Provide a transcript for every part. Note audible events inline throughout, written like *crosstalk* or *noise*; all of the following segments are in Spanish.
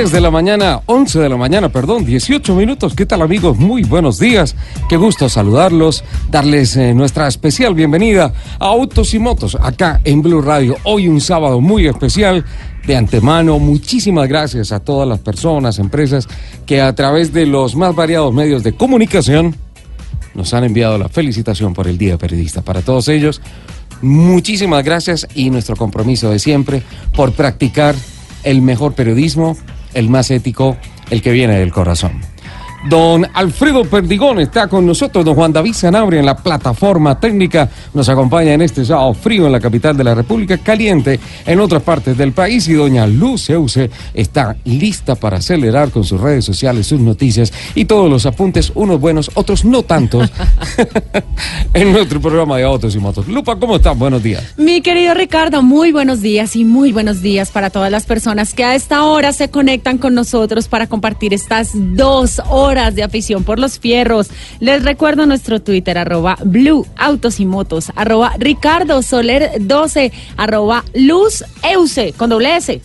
10 de la mañana, 11 de la mañana, perdón, 18 minutos. ¿Qué tal amigos? Muy buenos días. Qué gusto saludarlos, darles eh, nuestra especial bienvenida a Autos y Motos acá en Blue Radio. Hoy un sábado muy especial. De antemano, muchísimas gracias a todas las personas, empresas que a través de los más variados medios de comunicación nos han enviado la felicitación por el Día Periodista. Para todos ellos, muchísimas gracias y nuestro compromiso de siempre por practicar el mejor periodismo el más ético, el que viene del corazón. Don Alfredo Perdigón está con nosotros, don Juan David Sanabria en la plataforma técnica, nos acompaña en este sábado frío en la capital de la República, caliente en otras partes del país y doña Luz Euse está lista para acelerar con sus redes sociales, sus noticias y todos los apuntes, unos buenos, otros no tantos, *laughs* *laughs* en nuestro programa de Autos y Motos. Lupa, ¿cómo estás? Buenos días. Mi querido Ricardo, muy buenos días y muy buenos días para todas las personas que a esta hora se conectan con nosotros para compartir estas dos horas de afición por los fierros. Les recuerdo nuestro Twitter, arroba Blue Autos y Motos, arroba Ricardo Soler 12, arroba Luz Euse, con doble S.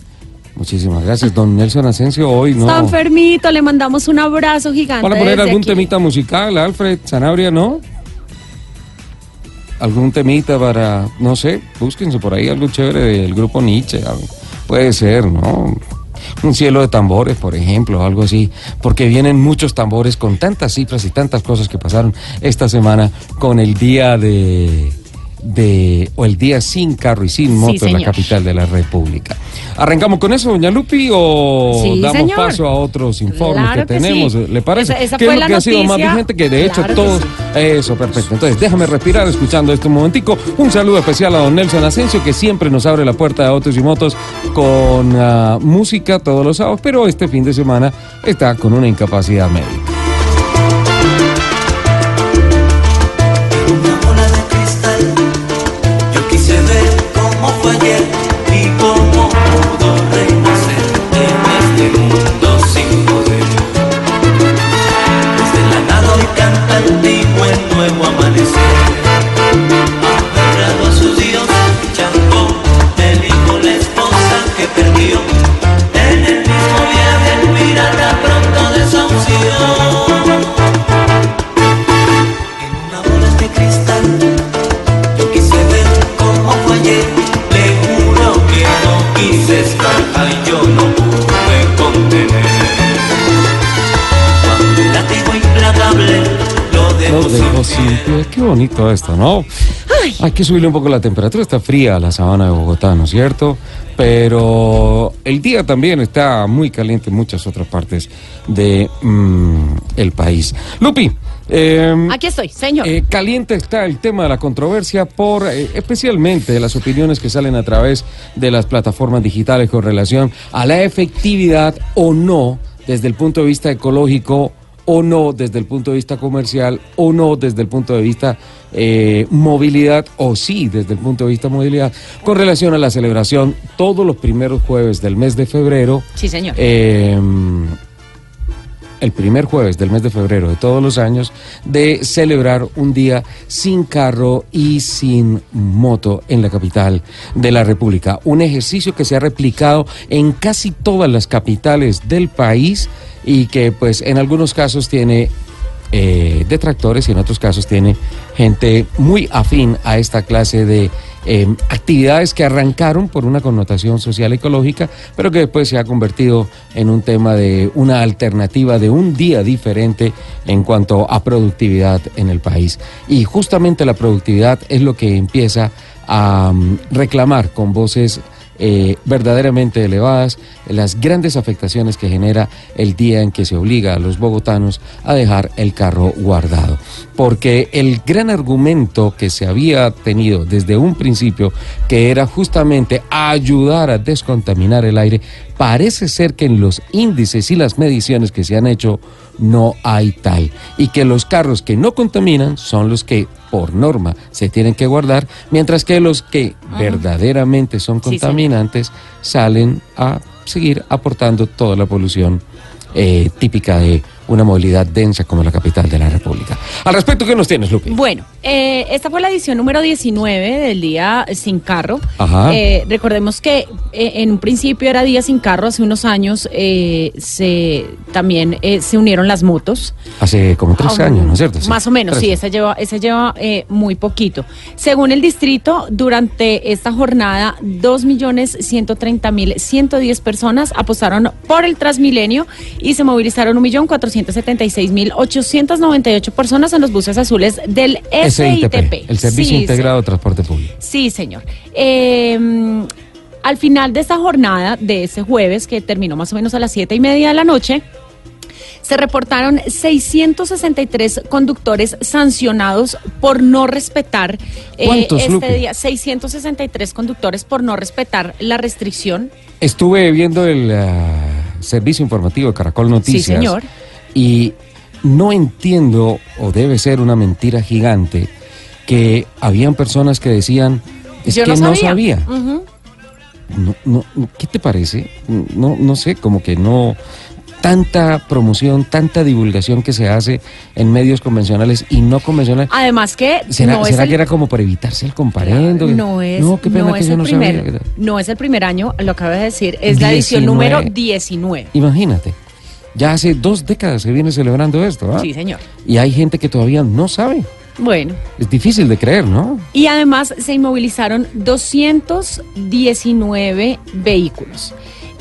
Muchísimas gracias, don Nelson Asensio. Hoy no. Está enfermito, le mandamos un abrazo gigante. Para poner algún temita musical, Alfred Sanabria, ¿no? Algún temita para, no sé, búsquense por ahí algo chévere del grupo Nietzsche. Puede ser, ¿no? Un cielo de tambores, por ejemplo, algo así, porque vienen muchos tambores con tantas cifras y tantas cosas que pasaron esta semana con el día de de o el día sin carro y sin moto en la capital de la República. ¿Arrancamos con eso, doña Lupi, o damos paso a otros informes que, tenemos? ¿Le parece? Esa, ¿Qué es lo que ha sido más vigente? Que de hecho todos... Eso, perfecto. Entonces déjame respirar escuchando esto un momentico. Un saludo especial a don Nelson Asensio, que siempre nos abre la puerta de autos y motos con ah, música todos los sábados, pero este fin de semana está con una incapacidad médica. Qué bonito esto, ¿no? Hay que subirle un poco la temperatura, está fría la sabana de Bogotá, ¿no es cierto? Pero el día también está muy caliente en muchas otras partes de mm, el país. Lupi. Em, Aquí estoy, señor. Eh, caliente está el tema de la controversia por eh, especialmente las opiniones que salen a través de las plataformas digitales con relación a la efectividad o no desde el punto de vista ecológico o no desde el punto de vista comercial, o no desde el punto de vista eh, movilidad, o sí desde el punto de vista movilidad, con relación a la celebración todos los primeros jueves del mes de febrero. Sí, señor. Em, el primer jueves del mes de febrero de todos los años, de celebrar un día sin carro y sin moto en la capital de la República. Un ejercicio que se ha replicado en casi todas las capitales del país y que pues en algunos casos tiene eh, detractores y en otros casos tiene gente muy afín a esta clase de em, actividades que arrancaron por una connotación social ecológica, pero que después se ha convertido en un tema de una alternativa de un día diferente en cuanto a productividad en el país. Y justamente la productividad es lo que empieza a mm, reclamar con voces eh, verdaderamente elevadas, las grandes afectaciones que genera el día en que se obliga a los bogotanos a dejar el carro guardado. Porque el gran argumento que se había tenido desde un principio, que era justamente ayudar a descontaminar el aire, parece ser que en los índices y las mediciones que se han hecho no hay tal. Y que los carros que no contaminan son los que por norma se tienen que guardar, mientras que los que verdaderamente son contaminantes salen a seguir aportando toda la polución eh, típica de una movilidad densa como la capital de la República. Al respecto, ¿qué nos tienes, Lupi? Bueno, eh, esta fue la edición número 19 del Día Sin Carro. Ajá. Eh, recordemos que eh, en un principio era Día Sin Carro, hace unos años se también se unieron las motos. Hace como tres Ah, años, ¿no es cierto? Sí. Más o menos, Tres. sí, esa lleva, esa lleva muy poquito. Según el distrito, durante esta jornada, 2.130.110 personas apostaron por el Transmilenio y se movilizaron 1.476.898 personas en los buses azules del SITP. SITP, el Servicio Sí, Integrado de Transporte Público. Sí, señor. Eh, al final de esta jornada, de ese jueves, que terminó más o menos a las siete y media de la noche, se reportaron 663 conductores sancionados por no respetar eh, ¿Cuántos, este Lupe? día. 663 conductores por no respetar la restricción. Estuve viendo el ah, servicio informativo de Caracol Noticias. señor. Y no entiendo, o debe ser una mentira gigante, que habían personas que decían, es Yo que no no sabía. No, no, ¿Qué te parece? No, no sé, como que no tanta promoción, tanta divulgación que se hace en medios convencionales y no convencionales. Además que ¿Será, no es será el- que era como para evitarse el comparendo? No es, No, qué pena no que es yo el no primer, sabía. no es el primer año, lo acabo de decir, es la edición 19. número 19. Imagínate, ya hace dos décadas se viene celebrando esto, ¿ah? Sí, señor. Y hay gente que todavía no sabe. Bueno, Es difícil de creer, ¿no? Y además se inmovilizaron 219 vehículos.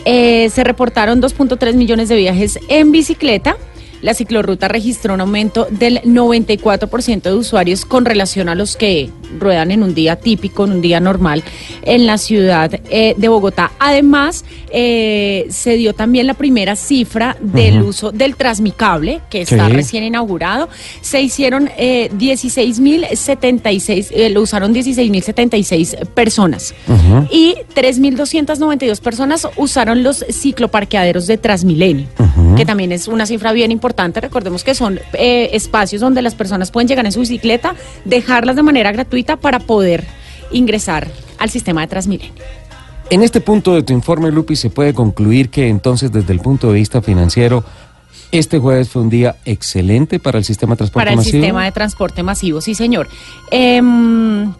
Eh, se reportaron 2.3 millones de viajes en bicicleta. La ciclorruta registró un aumento del 94% de usuarios con relación a los que ruedan en un día típico, en un día normal en la ciudad eh, de Bogotá. Además, eh, se dio también la primera cifra del uso del Transmicable, que está Sí. recién inaugurado. Se hicieron eh, 16.076, eh, lo usaron 16.076 personas. Ujú. Y 3.292 personas usaron los cicloparqueaderos de Transmilenio, que también es una cifra bien importante. Recordemos que son espacios donde las personas pueden llegar en su bicicleta, dejarlas de manera gratuita para poder ingresar al sistema de Transmilenio. En este punto de tu informe, Lupi, se puede concluir que entonces desde el punto de vista financiero, este jueves fue un día excelente para el sistema de transporte para el masivo. sistema de transporte masivo, sí señor. Em,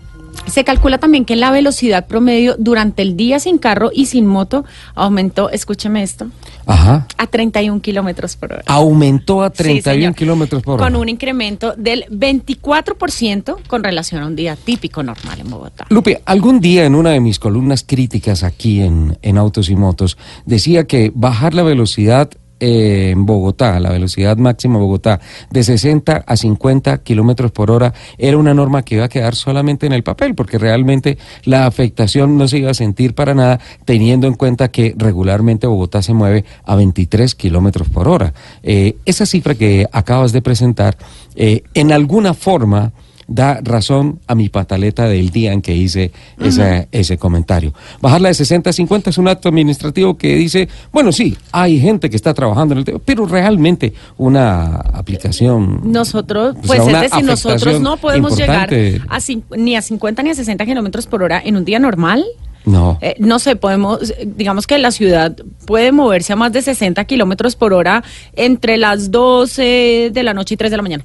se calcula también que la velocidad promedio durante el día sin carro y sin moto aumentó, escúcheme esto, Ajá. a 31 kilómetros por hora. Aumentó a Sí, 31 señor. kilómetros por hora. Con un incremento del 24% con relación a un día típico normal en Bogotá. Lupe, algún día en una de mis columnas críticas aquí en, en Autos y Motos, decía que bajar la velocidad eh, en Bogotá, la velocidad máxima Bogotá, de 60 a 50 kilómetros por hora, era una norma que iba a quedar solamente en el papel, porque realmente la afectación no se iba a sentir para nada, teniendo en cuenta que regularmente Bogotá se mueve a 23 kilómetros por hora. Eh, esa cifra que acabas de presentar, eh, en alguna forma, da razón a mi pataleta del día en que hice esa- ese comentario. Bajarla de 60 a 50 es un acto administrativo que dice, bueno, sí, hay gente que está trabajando en el tema, pero realmente una aplicación... Nosotros, o pues sea, es decir, nosotros no podemos llegar a ni a 50 ni a 60 kilómetros por hora en un día normal. No. Eh, no sé, podemos, digamos que la ciudad puede moverse a más de 60 kilómetros por hora entre las 12 de la noche y 3 de la mañana.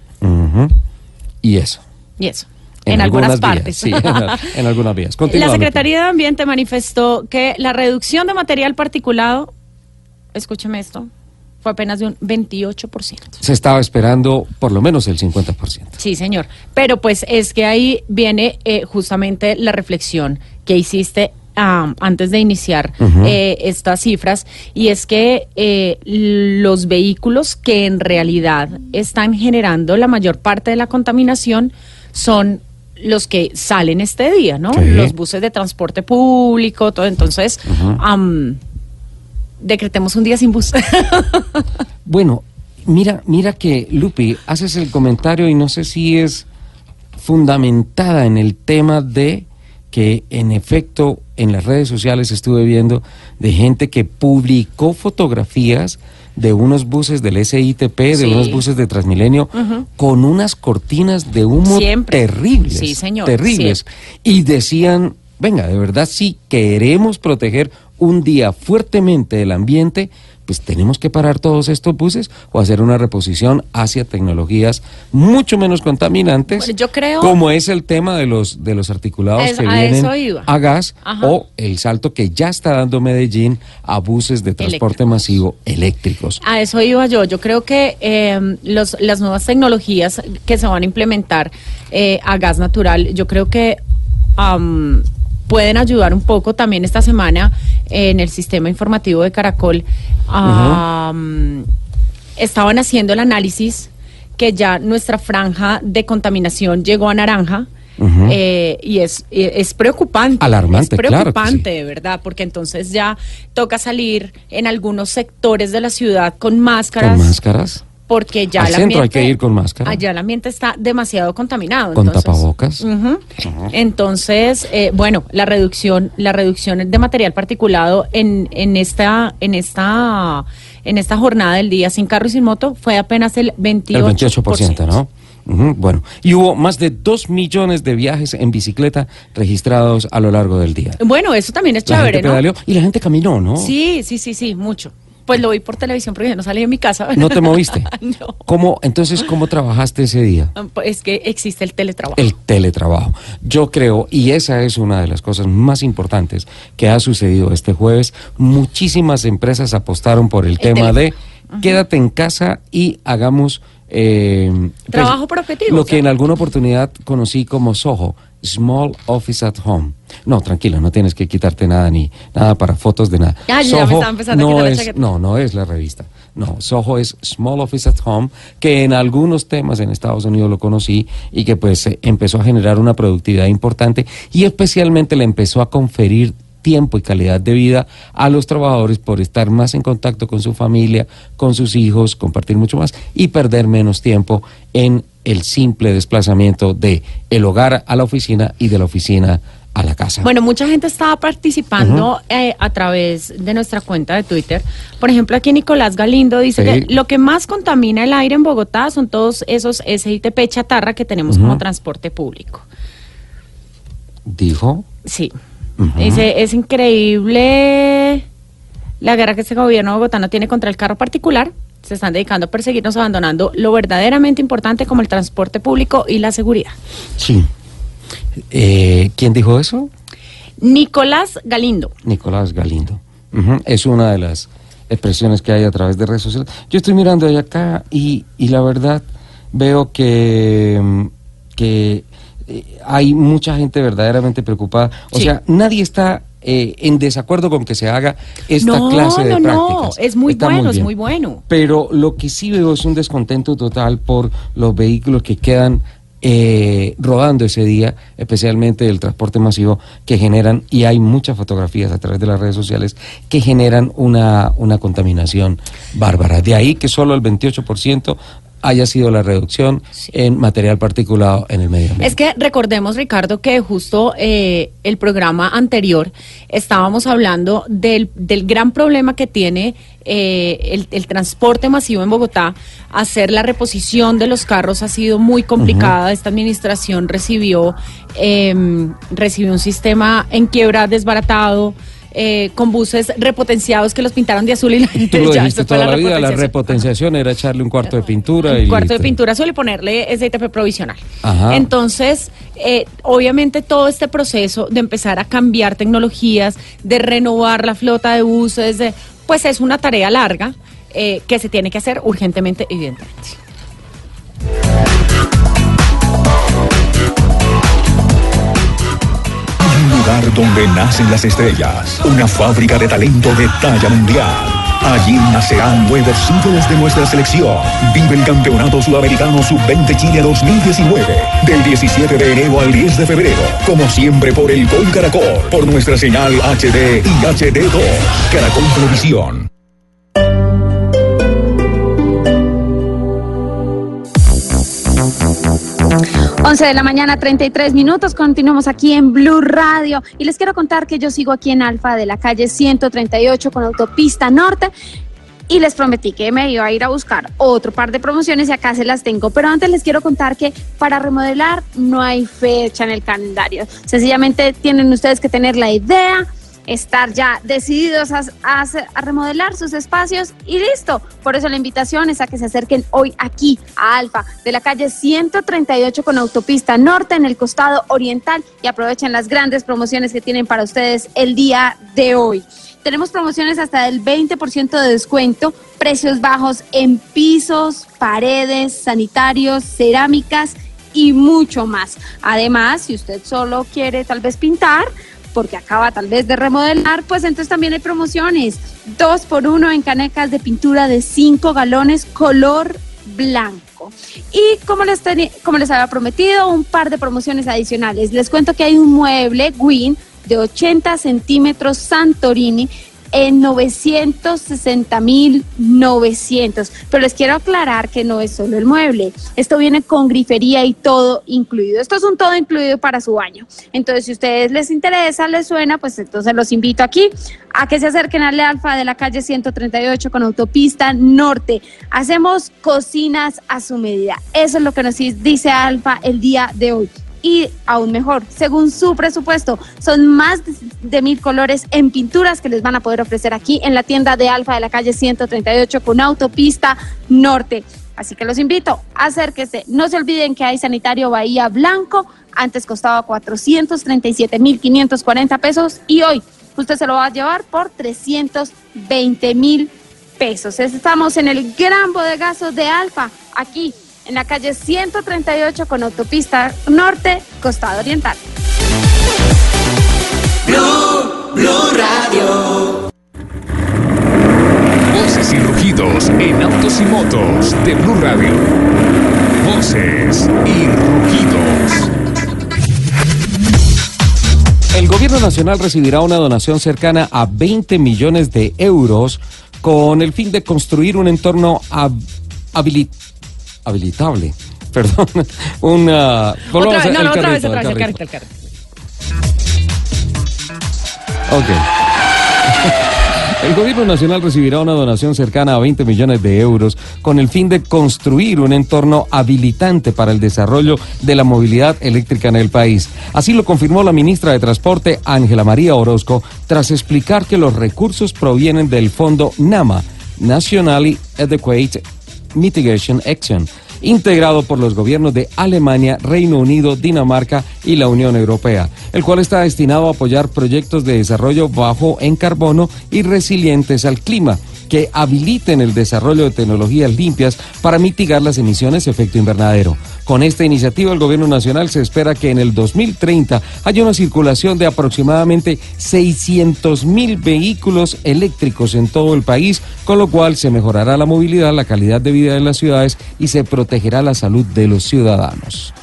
Y eso. Y eso. En, algunas, vías, partes. sí, en, al- en algunas vías. *laughs* la. Secretaría de Ambiente manifestó que la reducción de material particulado, escúcheme esto, fue apenas de un 28%. Se estaba esperando por lo menos el 50%. Sí, señor. Pero pues es que ahí viene eh, justamente la reflexión que hiciste ah, antes de iniciar eh, estas cifras y es que eh, los vehículos que en realidad están generando la mayor parte de la contaminación son los que salen este día, ¿no? Sí. Los buses de transporte público, todo. Entonces, am, decretemos un día sin bus. *laughs* Bueno, mira, mira que Lupi, haces el comentario y no sé si es fundamentada en el tema de que en efecto en las redes sociales estuve viendo de gente que publicó fotografías de unos buses del SITP, de Sí. unos buses de Transmilenio, con unas cortinas de humo Siempre. terribles. Sí, señor, Terribles. Y decían, venga, de verdad, si queremos proteger un día fuertemente el ambiente, pues tenemos que parar todos estos buses o hacer una reposición hacia tecnologías mucho menos contaminantes, Bueno, yo creo- como es el tema de los de los articulados Es- que a vienen a gas Ajá. o el salto que ya está dando Medellín a buses de transporte Eléctricos. masivo eléctricos. A eso iba yo. Yo creo que eh, los, las nuevas tecnologías que se van a implementar eh, a gas natural, yo creo que pueden ayudar un poco también esta semana en el sistema informativo de Caracol. am, Estaban haciendo el análisis que ya nuestra franja de contaminación llegó a naranja. Eh, y es, es preocupante. Alarmante, es claro preocupante, sí. de verdad, porque entonces ya toca salir en algunos sectores de la ciudad con máscaras. Con máscaras, Porque ya Al el centro hay ambiente- que ir con máscara. Allá el ambiente está demasiado contaminado. Con entonces- tapabocas. Entonces, eh, bueno, la reducción, la reducción de material particulado en, en esta, en esta, en esta jornada del día sin carro y sin moto fue apenas el 28%. el 28%, ¿no? Bueno, y hubo más de 2 millones de viajes en bicicleta registrados a lo largo del día. Bueno, eso también es La chévere, y la gente caminó, ¿no? Sí, sí, sí, sí, mucho. Pues lo vi por televisión porque yo no salí de mi casa. ¿No te moviste? *laughs* no. ¿Cómo, entonces, ¿cómo trabajaste ese día? Pues Es que existe el teletrabajo. El teletrabajo. Yo creo, y esa es una de las cosas más importantes que ha sucedido este jueves, muchísimas empresas apostaron por el, El tema de quédate en casa y hagamos... eh, pues, Trabajo por objetivo, Lo que en alguna oportunidad conocí como SOHO, Small Office at Home. No, tranquilo, no tienes que quitarte nada ni nada para fotos de nada. Yo ya me estaba empezando a no la es, chaqueta. no, no es la revista. No, Soho es Small Office at Home, que en algunos temas en Estados Unidos lo conocí y que pues eh, empezó a generar una productividad importante y especialmente le empezó a conferir tiempo y calidad de vida a los trabajadores por estar más en contacto con su familia, con sus hijos, compartir mucho más y perder menos tiempo en el simple desplazamiento de el hogar a la oficina y de la oficina a la casa. Bueno, mucha gente estaba participando eh, a través de nuestra cuenta de Twitter. Por ejemplo, aquí Nicolás Galindo dice Sí. que lo que más contamina el aire en Bogotá son todos esos SITP chatarra que tenemos como transporte público. Dijo, Sí. Dice, es increíble la guerra que este gobierno bogotano tiene contra el carro particular. Se están dedicando a perseguirnos, abandonando lo verdaderamente importante como el transporte público y la seguridad. sí. Eh, ¿Quién dijo eso? Nicolás Galindo. Nicolás Galindo. Es una de las expresiones que hay a través de redes sociales. Yo estoy mirando allá acá y, y la verdad veo que, mm, que eh, hay mucha gente verdaderamente preocupada. O Sí. sea, nadie está eh, en desacuerdo con que se haga esta no, clase de no, no, prácticas. es muy Está bueno, es muy bueno. Pero lo que sí veo es un descontento total por los vehículos que quedan eh, rodando ese día, especialmente el transporte masivo, que generan, y hay muchas fotografías a través de las redes sociales, que generan una, una contaminación bárbara. De ahí que solo el 28% haya sido la reducción en material particulado en el medio ambiente. Es que recordemos, Ricardo, que justo eh, el programa anterior estábamos hablando del, del gran problema que tiene eh, el, el transporte masivo en Bogotá. Hacer la reposición de los carros ha sido muy complicada. Esta administración recibió, em, recibió un sistema en quiebra desbaratado. Eh, con buses repotenciados que los pintaron de azul y la Tú lo *laughs* ya, dijiste toda la vida, la repotenciación. era echarle un cuarto de pintura. Un y cuarto de pintura suele ponerle SITP provisional. Ajá. Entonces, eh, obviamente todo este proceso de empezar a cambiar tecnologías, de renovar la flota de buses, de- pues es una tarea larga eh, que se tiene que hacer urgentemente, evidentemente. Donde nacen las estrellas. Una fábrica de talento de talla mundial. Allí nacerán nuevos ídolos de nuestra selección. Vive el Campeonato Sudamericano Sub-20 Chile 2019. Del 17 de enero al 10 de febrero. Como siempre por el Gol Caracol. Por nuestra señal HD y HD2. Caracol Televisión. 11 de la mañana, 33 minutos. Continuamos aquí en Blue Radio. Y les quiero contar que yo sigo aquí en Alfa de la calle 138 con autopista norte. Y les prometí que me iba a ir a buscar otro par de promociones y acá se las tengo. Pero antes les quiero contar que para remodelar no hay fecha en el calendario. Sencillamente tienen ustedes que tener la idea estar ya decididos a, remodelar sus espacios y listo. Por eso la invitación es a que se acerquen hoy aquí a Alfa, de la calle 138 con autopista norte en el costado oriental y aprovechen las grandes promociones que tienen para ustedes el día de hoy. Tenemos promociones hasta del 20% de descuento, precios bajos en pisos, paredes, sanitarios, cerámicas y mucho más. Además, si usted solo quiere tal vez pintar, porque acaba tal vez de remodelar, pues entonces también hay promociones. Dos por uno en canecas de pintura de cinco galones color blanco. Y como les, como les había prometido, un par de promociones adicionales. Les cuento que hay un mueble Win de 80 centímetros Santorini en 960 mil 900. Pero les quiero aclarar que no es solo el mueble. Esto viene con grifería y todo incluido. Esto es un todo incluido para su baño. Entonces, si a ustedes les interesa, les suena, pues entonces los invito aquí a que se acerquen al Alfa de la calle 138 con autopista norte. Hacemos cocinas a su medida. Eso es lo que nos dice Alfa el día de hoy y aún mejor, según su presupuesto, son más de mil colores en pinturas que les van a poder ofrecer aquí en la tienda de Alfa de la calle 138 con autopista norte. Así que los invito, acérquese. No se olviden que hay sanitario Bahía Blanco. Antes costaba 437 mil 540 pesos y hoy usted se lo va a llevar por 320 mil pesos. Estamos en el gran bodegazo de Alfa, aquí en la calle 138 con autopista norte, costado oriental. Blue, Blue Radio. Voces y rugidos en autos y motos de Blue Radio. Voces y rugidos. El gobierno nacional recibirá una donación cercana a 20 millones de euros con el fin de construir un entorno habilitado habilitable. *laughs* Perdón, una... Otra vez, no, no, otra vez, otra vez, el carrito, el carrito. Ok. El gobierno nacional recibirá una donación cercana a 20 millones de euros con el fin de construir un entorno habilitante para el desarrollo de la movilidad eléctrica en el país. Así lo confirmó la ministra de Transporte, Ángela María Orozco, tras explicar que los recursos provienen del fondo NAMA, Nationally Adequate Mitigation Action, integrado por los gobiernos de Alemania, Reino Unido, Dinamarca y la Unión Europea, el cual está destinado a apoyar proyectos de desarrollo bajo en carbono y resilientes al clima que habiliten el desarrollo de tecnologías limpias para mitigar las emisiones de efecto invernadero. Con esta iniciativa, el Gobierno Nacional se espera que en el 2030 haya una circulación de aproximadamente 600 mil vehículos eléctricos en todo el país, con lo cual se mejorará la movilidad, la calidad de vida en las ciudades y se protegerá la salud de los ciudadanos.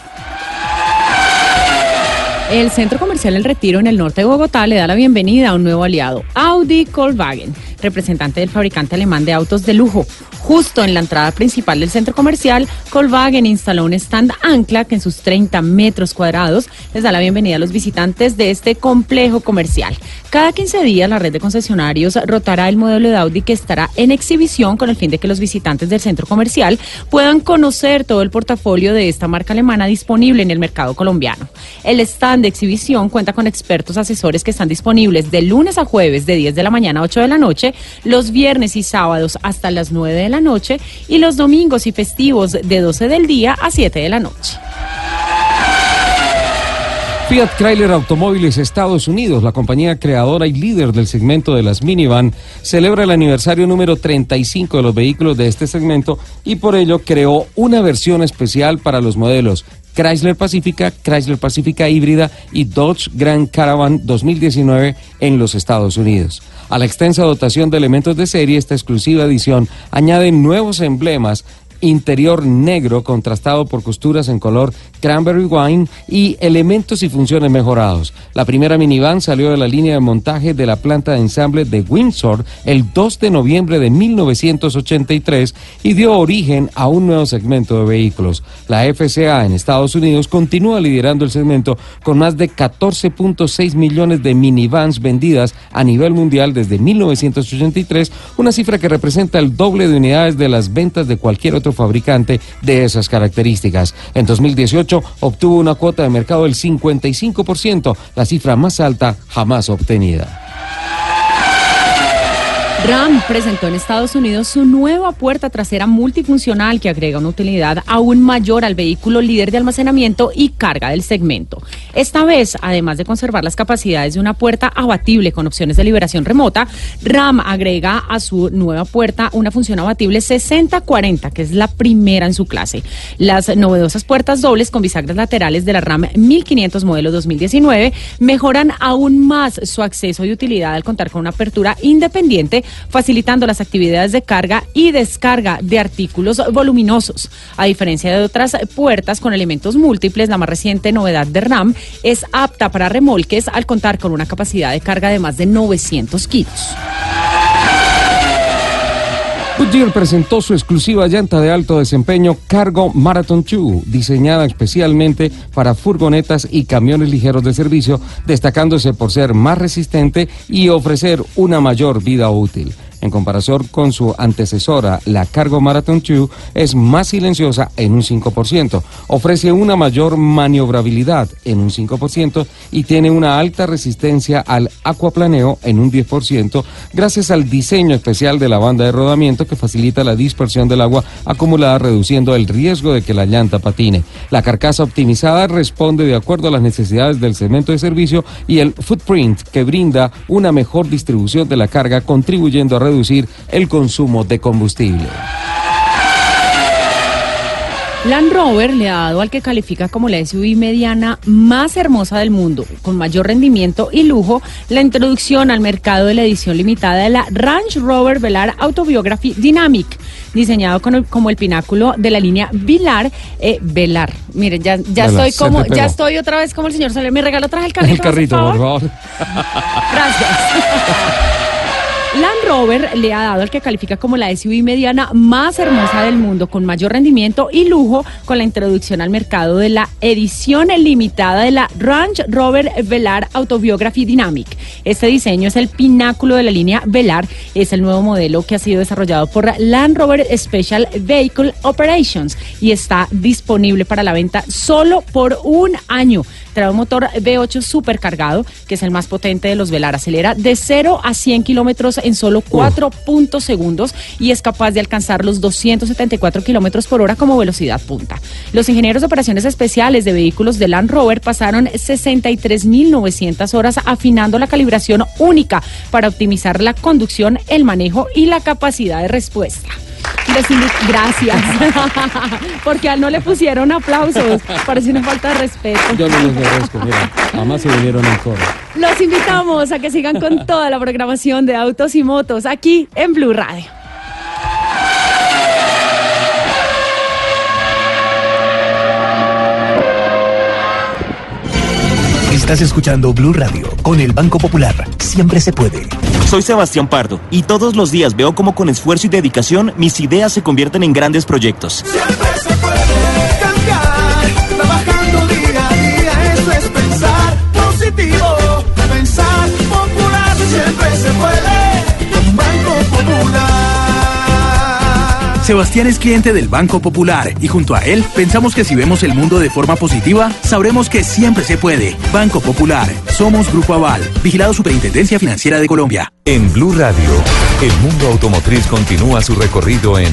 El centro comercial El Retiro en el norte de Bogotá le da la bienvenida a un nuevo aliado, Audi Volkswagen, representante del fabricante alemán de autos de lujo. Justo en la entrada principal del centro comercial, Volkswagen instaló un stand ancla que en sus 30 metros cuadrados les da la bienvenida a los visitantes de este complejo comercial. Cada 15 días la red de concesionarios rotará el modelo de Audi que estará en exhibición con el fin de que los visitantes del centro comercial puedan conocer todo el portafolio de esta marca alemana disponible en el mercado colombiano. El stand de exhibición cuenta con expertos asesores que están disponibles de lunes a jueves de 10 de la mañana a 8 de la noche, los viernes y sábados hasta las 9 de la noche y los domingos y festivos de 12 del día a 7 de la noche. Fiat Chrysler Automóviles Estados Unidos, la compañía creadora y líder del segmento de las minivan, celebra el aniversario número 35 de los vehículos de este segmento y por ello creó una versión especial para los modelos Chrysler Pacifica, Chrysler Pacifica híbrida y Dodge Grand Caravan 2019 en los Estados Unidos. A la extensa dotación de elementos de serie, esta exclusiva edición añade nuevos emblemas interior negro contrastado por costuras en color cranberry wine y elementos y funciones mejorados. La primera minivan salió de la línea de montaje de la planta de ensamble de Windsor el 2 de noviembre de 1983 y dio origen a un nuevo segmento de vehículos. La FCA en Estados Unidos continúa liderando el segmento con más de 14.6 millones de minivans vendidas a nivel mundial desde 1983, una cifra que representa el doble de unidades de las ventas de cualquier otro fabricante de esas características. En 2018 obtuvo una cuota de mercado del 55%, la cifra más alta jamás obtenida. Ram presentó en Estados Unidos su nueva puerta trasera multifuncional que agrega una utilidad aún mayor al vehículo líder de almacenamiento y carga del segmento. Esta vez, además de conservar las capacidades de una puerta abatible con opciones de liberación remota, Ram agrega a su nueva puerta una función abatible 6040, que es la primera en su clase. Las novedosas puertas dobles con bisagras laterales de la Ram 1500 modelo 2019 mejoran aún más su acceso y utilidad al contar con una apertura independiente facilitando las actividades de carga y descarga de artículos voluminosos. A diferencia de otras puertas con elementos múltiples, la más reciente novedad de RAM es apta para remolques al contar con una capacidad de carga de más de 900 kilos. Goodyear presentó su exclusiva llanta de alto desempeño Cargo Marathon 2, diseñada especialmente para furgonetas y camiones ligeros de servicio, destacándose por ser más resistente y ofrecer una mayor vida útil. En comparación con su antecesora, la Cargo Marathon 2 es más silenciosa en un 5%, ofrece una mayor maniobrabilidad en un 5% y tiene una alta resistencia al acuaplaneo en un 10% gracias al diseño especial de la banda de rodamiento que facilita la dispersión del agua acumulada reduciendo el riesgo de que la llanta patine. La carcasa optimizada responde de acuerdo a las necesidades del segmento de servicio y el footprint que brinda una mejor distribución de la carga contribuyendo a reducir el consumo de combustible. Land Rover le ha dado al que califica como la SUV mediana más hermosa del mundo, con mayor rendimiento y lujo, la introducción al mercado de la edición limitada de la Range Rover Velar Autobiography Dynamic, diseñado con el- como el pináculo de la línea Vilar, eh, Velar. Miren, ya, ya Velar, estoy como, ya estoy otra vez como el señor Soler. ¿Me regala otra vez el carrito? *laughs* El carrito, por favor. Gracias. *laughs* Land Rover le ha dado al que califica como la SUV mediana más hermosa del mundo, con mayor rendimiento y lujo, con la introducción al mercado de la edición limitada de la Range Rover Velar Autobiography Dynamic. Este diseño es el pináculo de la línea Velar, es el nuevo modelo que ha sido desarrollado por Land Rover Special Vehicle Operations y está disponible para la venta solo por un año. Trae un motor V8 supercargado, que es el más potente de los Velar. Acelera de 0 a 100 kilómetros en solo 4 puntos segundos y es capaz de alcanzar los 274 kilómetros por hora como velocidad punta. Los ingenieros de operaciones especiales de vehículos de Land Rover pasaron 63.900 horas afinando la calibración única para optimizar la conducción, el manejo y la capacidad de respuesta. Gracias. *laughs* Porque a él no le pusieron aplausos. Parece una falta de respeto. Yo no les merezco, mira, jamás se vinieron en coro. Los invitamos a que sigan con toda la programación de autos y motos aquí en Blue Radio. Estás escuchando Blue Radio con el Banco Popular. Siempre se puede. Soy Sebastián Pardo y todos los días veo cómo con esfuerzo y dedicación mis ideas se convierten en grandes proyectos. Siempre se puede cambiar, trabajando día a día, eso es pensar positivo, pensar popular, siempre se puede, Sebastián es cliente del Banco Popular y junto a él pensamos que si vemos el mundo de forma positiva, sabremos que siempre se puede. Banco Popular. Somos Grupo Aval. Vigilado Superintendencia Financiera de Colombia. En Blue Radio, el mundo automotriz continúa su recorrido en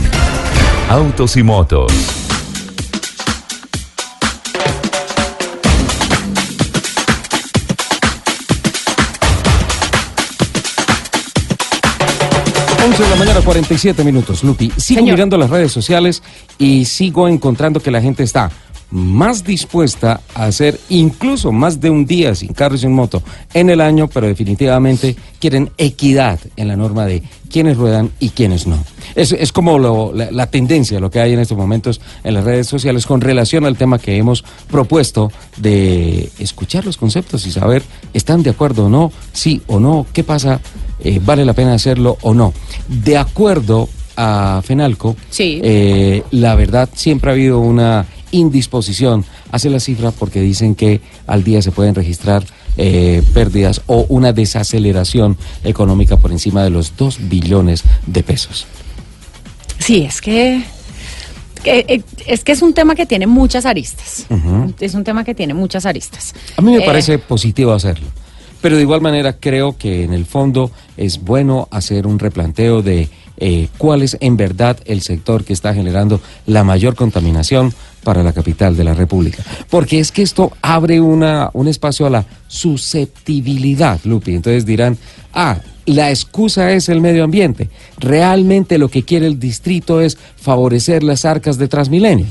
Autos y Motos. Mañana, 47 minutos, Lupi. Sigo Señor. mirando las redes sociales y sigo encontrando que la gente está más dispuesta a hacer incluso más de un día sin carro y sin moto en el año, pero definitivamente quieren equidad en la norma de quiénes ruedan y quiénes no. Es, es como lo- la, la tendencia, lo que hay en estos momentos en las redes sociales con relación al tema que hemos propuesto de escuchar los conceptos y saber, ¿están de acuerdo o no? Sí o no, ¿qué pasa? Eh, ¿Vale la pena hacerlo o no? De acuerdo a FENALCO, Sí. eh, la verdad siempre ha habido una indisposición hacia la cifra porque dicen que al día se pueden registrar eh, pérdidas o una desaceleración económica por encima de los 2 billones de pesos. Sí, es que, eh, es que es un tema que tiene muchas aristas. Es un tema que tiene muchas aristas. A mí me Eh, parece positivo hacerlo, pero de igual manera creo que en el fondo es bueno hacer un replanteo de eh, cuál es en verdad el sector que está generando la mayor contaminación para la capital de la República. Porque es que esto abre una, un espacio a la susceptibilidad, Lupi. Entonces dirán, ah, la excusa es el medio ambiente. Realmente lo que quiere el distrito es favorecer las arcas de Transmilenio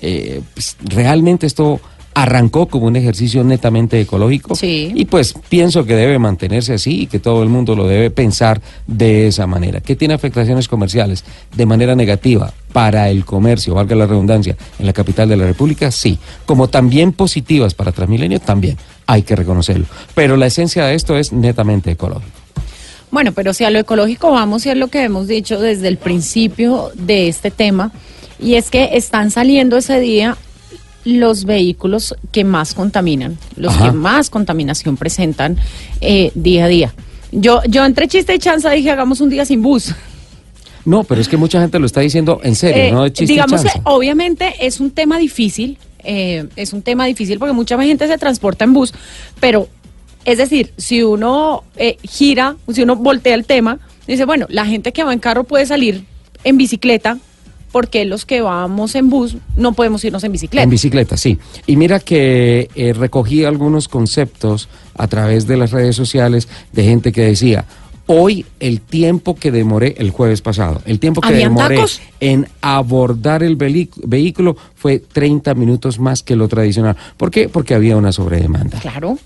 eh, pues, realmente esto arrancó como un ejercicio netamente ecológico Sí. y pues pienso que debe mantenerse así y que todo el mundo lo debe pensar de esa manera. ¿Que tiene afectaciones comerciales de manera negativa para el comercio, valga la redundancia, en la capital de la República? Sí. Como también positivas para Transmilenio, también hay que reconocerlo. Pero la esencia de esto es netamente ecológico. Bueno, pero si a lo ecológico vamos, y es lo que hemos dicho desde el principio de este tema, y es que están saliendo ese día los vehículos que más contaminan, los Ajá. que más contaminación presentan eh, día a día. Yo, yo entre chiste y chanza dije, hagamos un día sin bus. No, pero es que mucha gente lo está diciendo en serio, Eh, no de chiste y digamos que chanza. obviamente es un tema difícil, eh, es un tema difícil porque mucha gente se transporta en bus, pero es decir, si uno eh, gira, si uno voltea el tema, dice, bueno, la gente que va en carro puede salir en bicicleta, porque los que vamos en bus no podemos irnos en bicicleta. En bicicleta, sí. Y mira que eh, recogí algunos conceptos a través de las redes sociales de gente que decía, hoy el tiempo que demoré el jueves pasado, el tiempo que ¿Habían demoré tacos? en abordar el vehículo fue 30 minutos más que lo tradicional. ¿Por qué? Porque había una sobredemanda. Claro,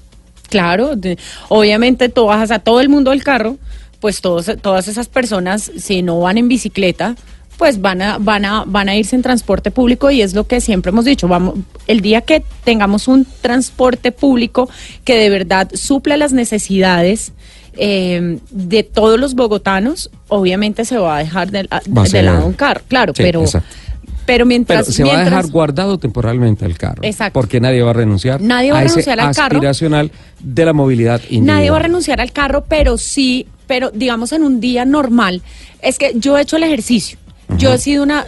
claro. de- obviamente tú bajas a todo el mundo del carro, pues todos, todas esas personas, si no van en bicicleta, pues van a, van a, van a irse en transporte público y es lo que siempre hemos dicho. Vamos, el día que tengamos un transporte público que de verdad suple las necesidades eh, de todos los bogotanos, obviamente se va a dejar de, Va a de lado un carro, claro, Sí, pero, exacto. pero Pero mientras se va a dejar guardado temporalmente el carro. Exacto. Porque nadie va a renunciar Nadie va a renunciar al carro. aspiracional de la movilidad individual. Nadie va a renunciar al carro, pero sí, pero digamos en un día normal, es que yo he hecho el ejercicio. Yo he sido una,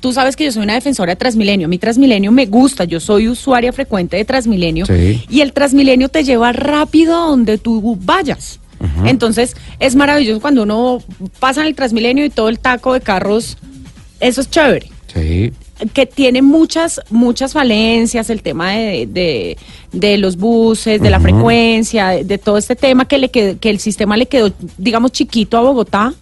tú sabes que yo soy una defensora de Transmilenio. A mí Transmilenio me gusta, yo soy usuaria frecuente de Transmilenio. Sí. Y el Transmilenio te lleva rápido a donde tú vayas. Entonces es maravilloso cuando uno pasa en el Transmilenio y todo el taco de carros, eso es chévere Sí. que tiene muchas muchas falencias el tema de, de, de los buses de la frecuencia de, de todo este tema que le quedó, que el sistema le quedó digamos chiquito a Bogotá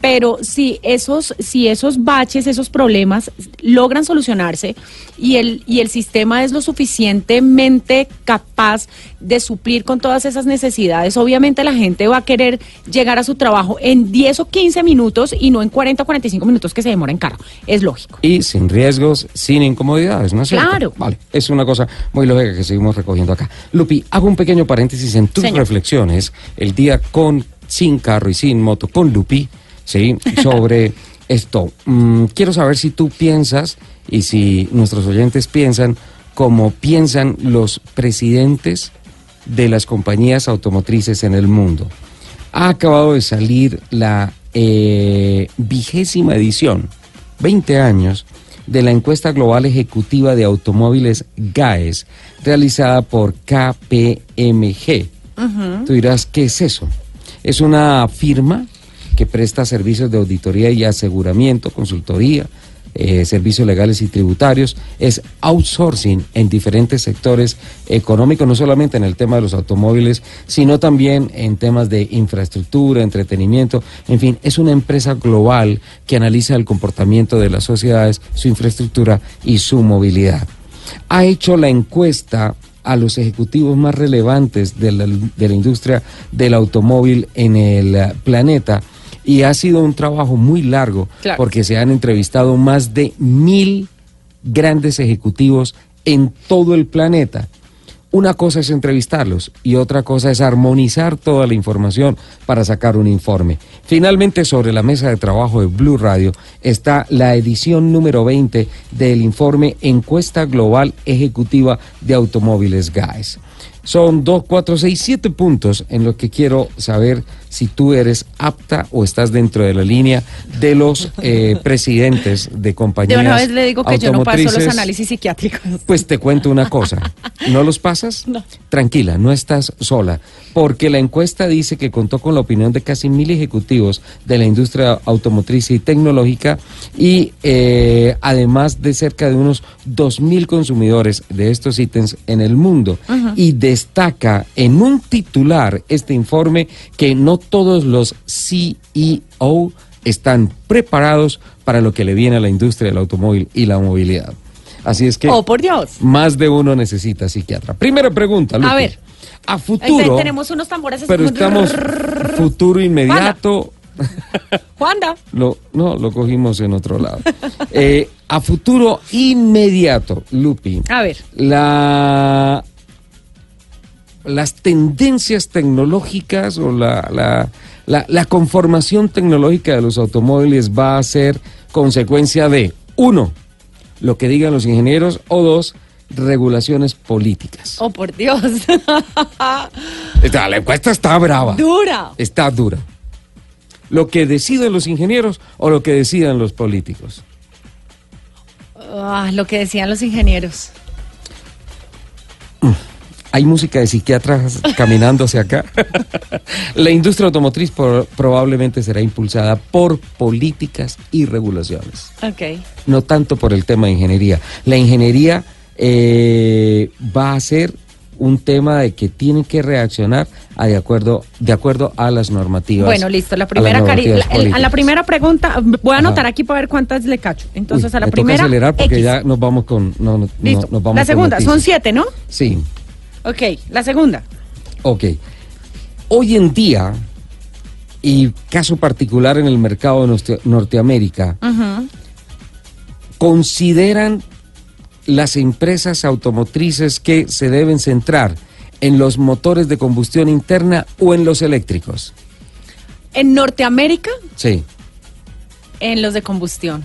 pero si esos si esos baches esos problemas logran solucionarse y el y el sistema es lo suficientemente capaz de suplir con todas esas necesidades obviamente la gente va a querer llegar a su trabajo en 10 o 15 minutos y no en 40 o 45 minutos que se demora en carro es lógico y sin riesgos, sin incomodidades, ¿no es cierto? Claro. Vale, es una cosa muy lógica que seguimos recogiendo acá. Lupi, hago un pequeño paréntesis en tus Señor. reflexiones el día con, sin carro y sin moto, con Lupi, ¿sí? Sobre *laughs* esto. Mm, quiero saber si tú piensas y si nuestros oyentes piensan como piensan los presidentes de las compañías automotrices en el mundo. Ha acabado de salir la eh, vigésima edición, 20 años, de la encuesta global ejecutiva de automóviles GAES, realizada por KPMG. Tú dirás, ¿qué es eso? Es una firma que presta servicios de auditoría y aseguramiento, consultoría, eh, servicios legales y tributarios, es outsourcing en diferentes sectores económicos, no solamente en el tema de los automóviles, sino también en temas de infraestructura, entretenimiento, en fin, es una empresa global que analiza el comportamiento de las sociedades, su infraestructura y su movilidad. ha hecho la encuesta a los ejecutivos más relevantes de la, industria del automóvil en el planeta y ha sido un trabajo muy largo Claro. porque se han entrevistado más de mil grandes ejecutivos en todo el planeta. Una cosa es entrevistarlos y otra cosa es armonizar toda la información para sacar un informe. Finalmente, sobre la mesa de trabajo de Blue Radio está la edición número 20 del informe Encuesta Global Ejecutiva de Automóviles GAES. Son dos, cuatro, seis, siete puntos en los que quiero saber si tú eres apta o estás dentro de la línea de los eh, *laughs* presidentes de De compañías una vez le digo que yo no paso los análisis psiquiátricos. Pues te cuento una cosa. ¿No los pasas? *laughs* No. Tranquila, no estás sola. Porque la encuesta dice que contó con la opinión de casi mil ejecutivos de la industria automotriz y tecnológica y eh, además de cerca de unos dos mil consumidores de estos ítems en el mundo. Y destaca en un titular este informe que no todos los CEO están preparados para lo que le viene a la industria del automóvil y la movilidad. Así es que Oh, por Dios. más de uno necesita psiquiatra. Primera pregunta, Lupe. A ver. A Ahí futuro, tenemos unos tambores. pero estamos futuro inmediato. *laughs* Juanda. Lo, no, lo cogimos en otro lado. Eh, a futuro inmediato, Lupi. A ver. La, las tendencias tecnológicas o la, la, la, la conformación tecnológica de los automóviles va a ser consecuencia de, uno, lo que digan los ingenieros, o dos, regulaciones políticas. Oh, por Dios. *laughs* La encuesta está brava. Dura. Está dura. Lo que deciden los ingenieros o lo que decidan los políticos. Ah, lo que decían los ingenieros. Hay música de psiquiatras caminando hacia acá. *laughs* La industria automotriz por- probablemente será impulsada por políticas y regulaciones, Ok. no tanto por el tema de ingeniería. La ingeniería eh, va a ser un tema de que tiene que reaccionar a de acuerdo de acuerdo a las normativas. Bueno, listo. La a primera, normativas la, el- a la primera pregunta, voy a anotar Ajá. aquí para ver cuántas le cacho. Entonces, Uy, a la me primera. toca acelerar porque X. ya nos vamos con no, no, Listo. nos vamos la segunda, son siete, ¿no? Sí. Ok, la segunda. Ok. Hoy en día, y caso particular en el mercado de Norte- Norteamérica, consideran las empresas automotrices que se deben centrar en los motores de combustión interna o en los eléctricos. En Norteamérica, Sí. en los de combustión.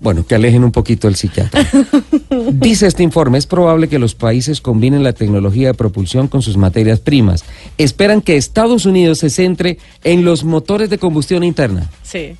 Bueno, que alejen un poquito el psiquiatra. *laughs* Dice este informe, es probable que los países combinen la tecnología de propulsión con sus materias primas. Esperan que Estados Unidos se centre en los motores de combustión interna, Sí.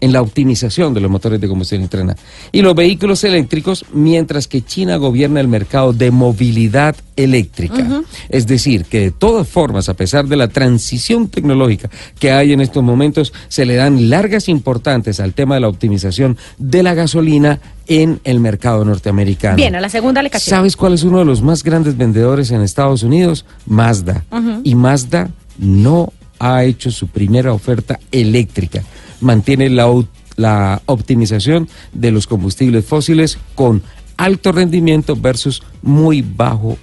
En la optimización de los motores de combustión interna, y los vehículos eléctricos, mientras que China gobierna el mercado de movilidad eléctrica. Es decir, que de todas formas, a pesar de la transición tecnológica que hay en estos momentos, se le dan largas importantes al tema de la optimización de la gasolina en el mercado norteamericano. Bien, a la segunda le caché. ¿Sabes cuál es uno de los más grandes vendedores en Estados Unidos? Mazda. Y Mazda no ha hecho su primera oferta eléctrica. Mantiene la, la optimización de los combustibles fósiles con alto rendimiento versus muy bajo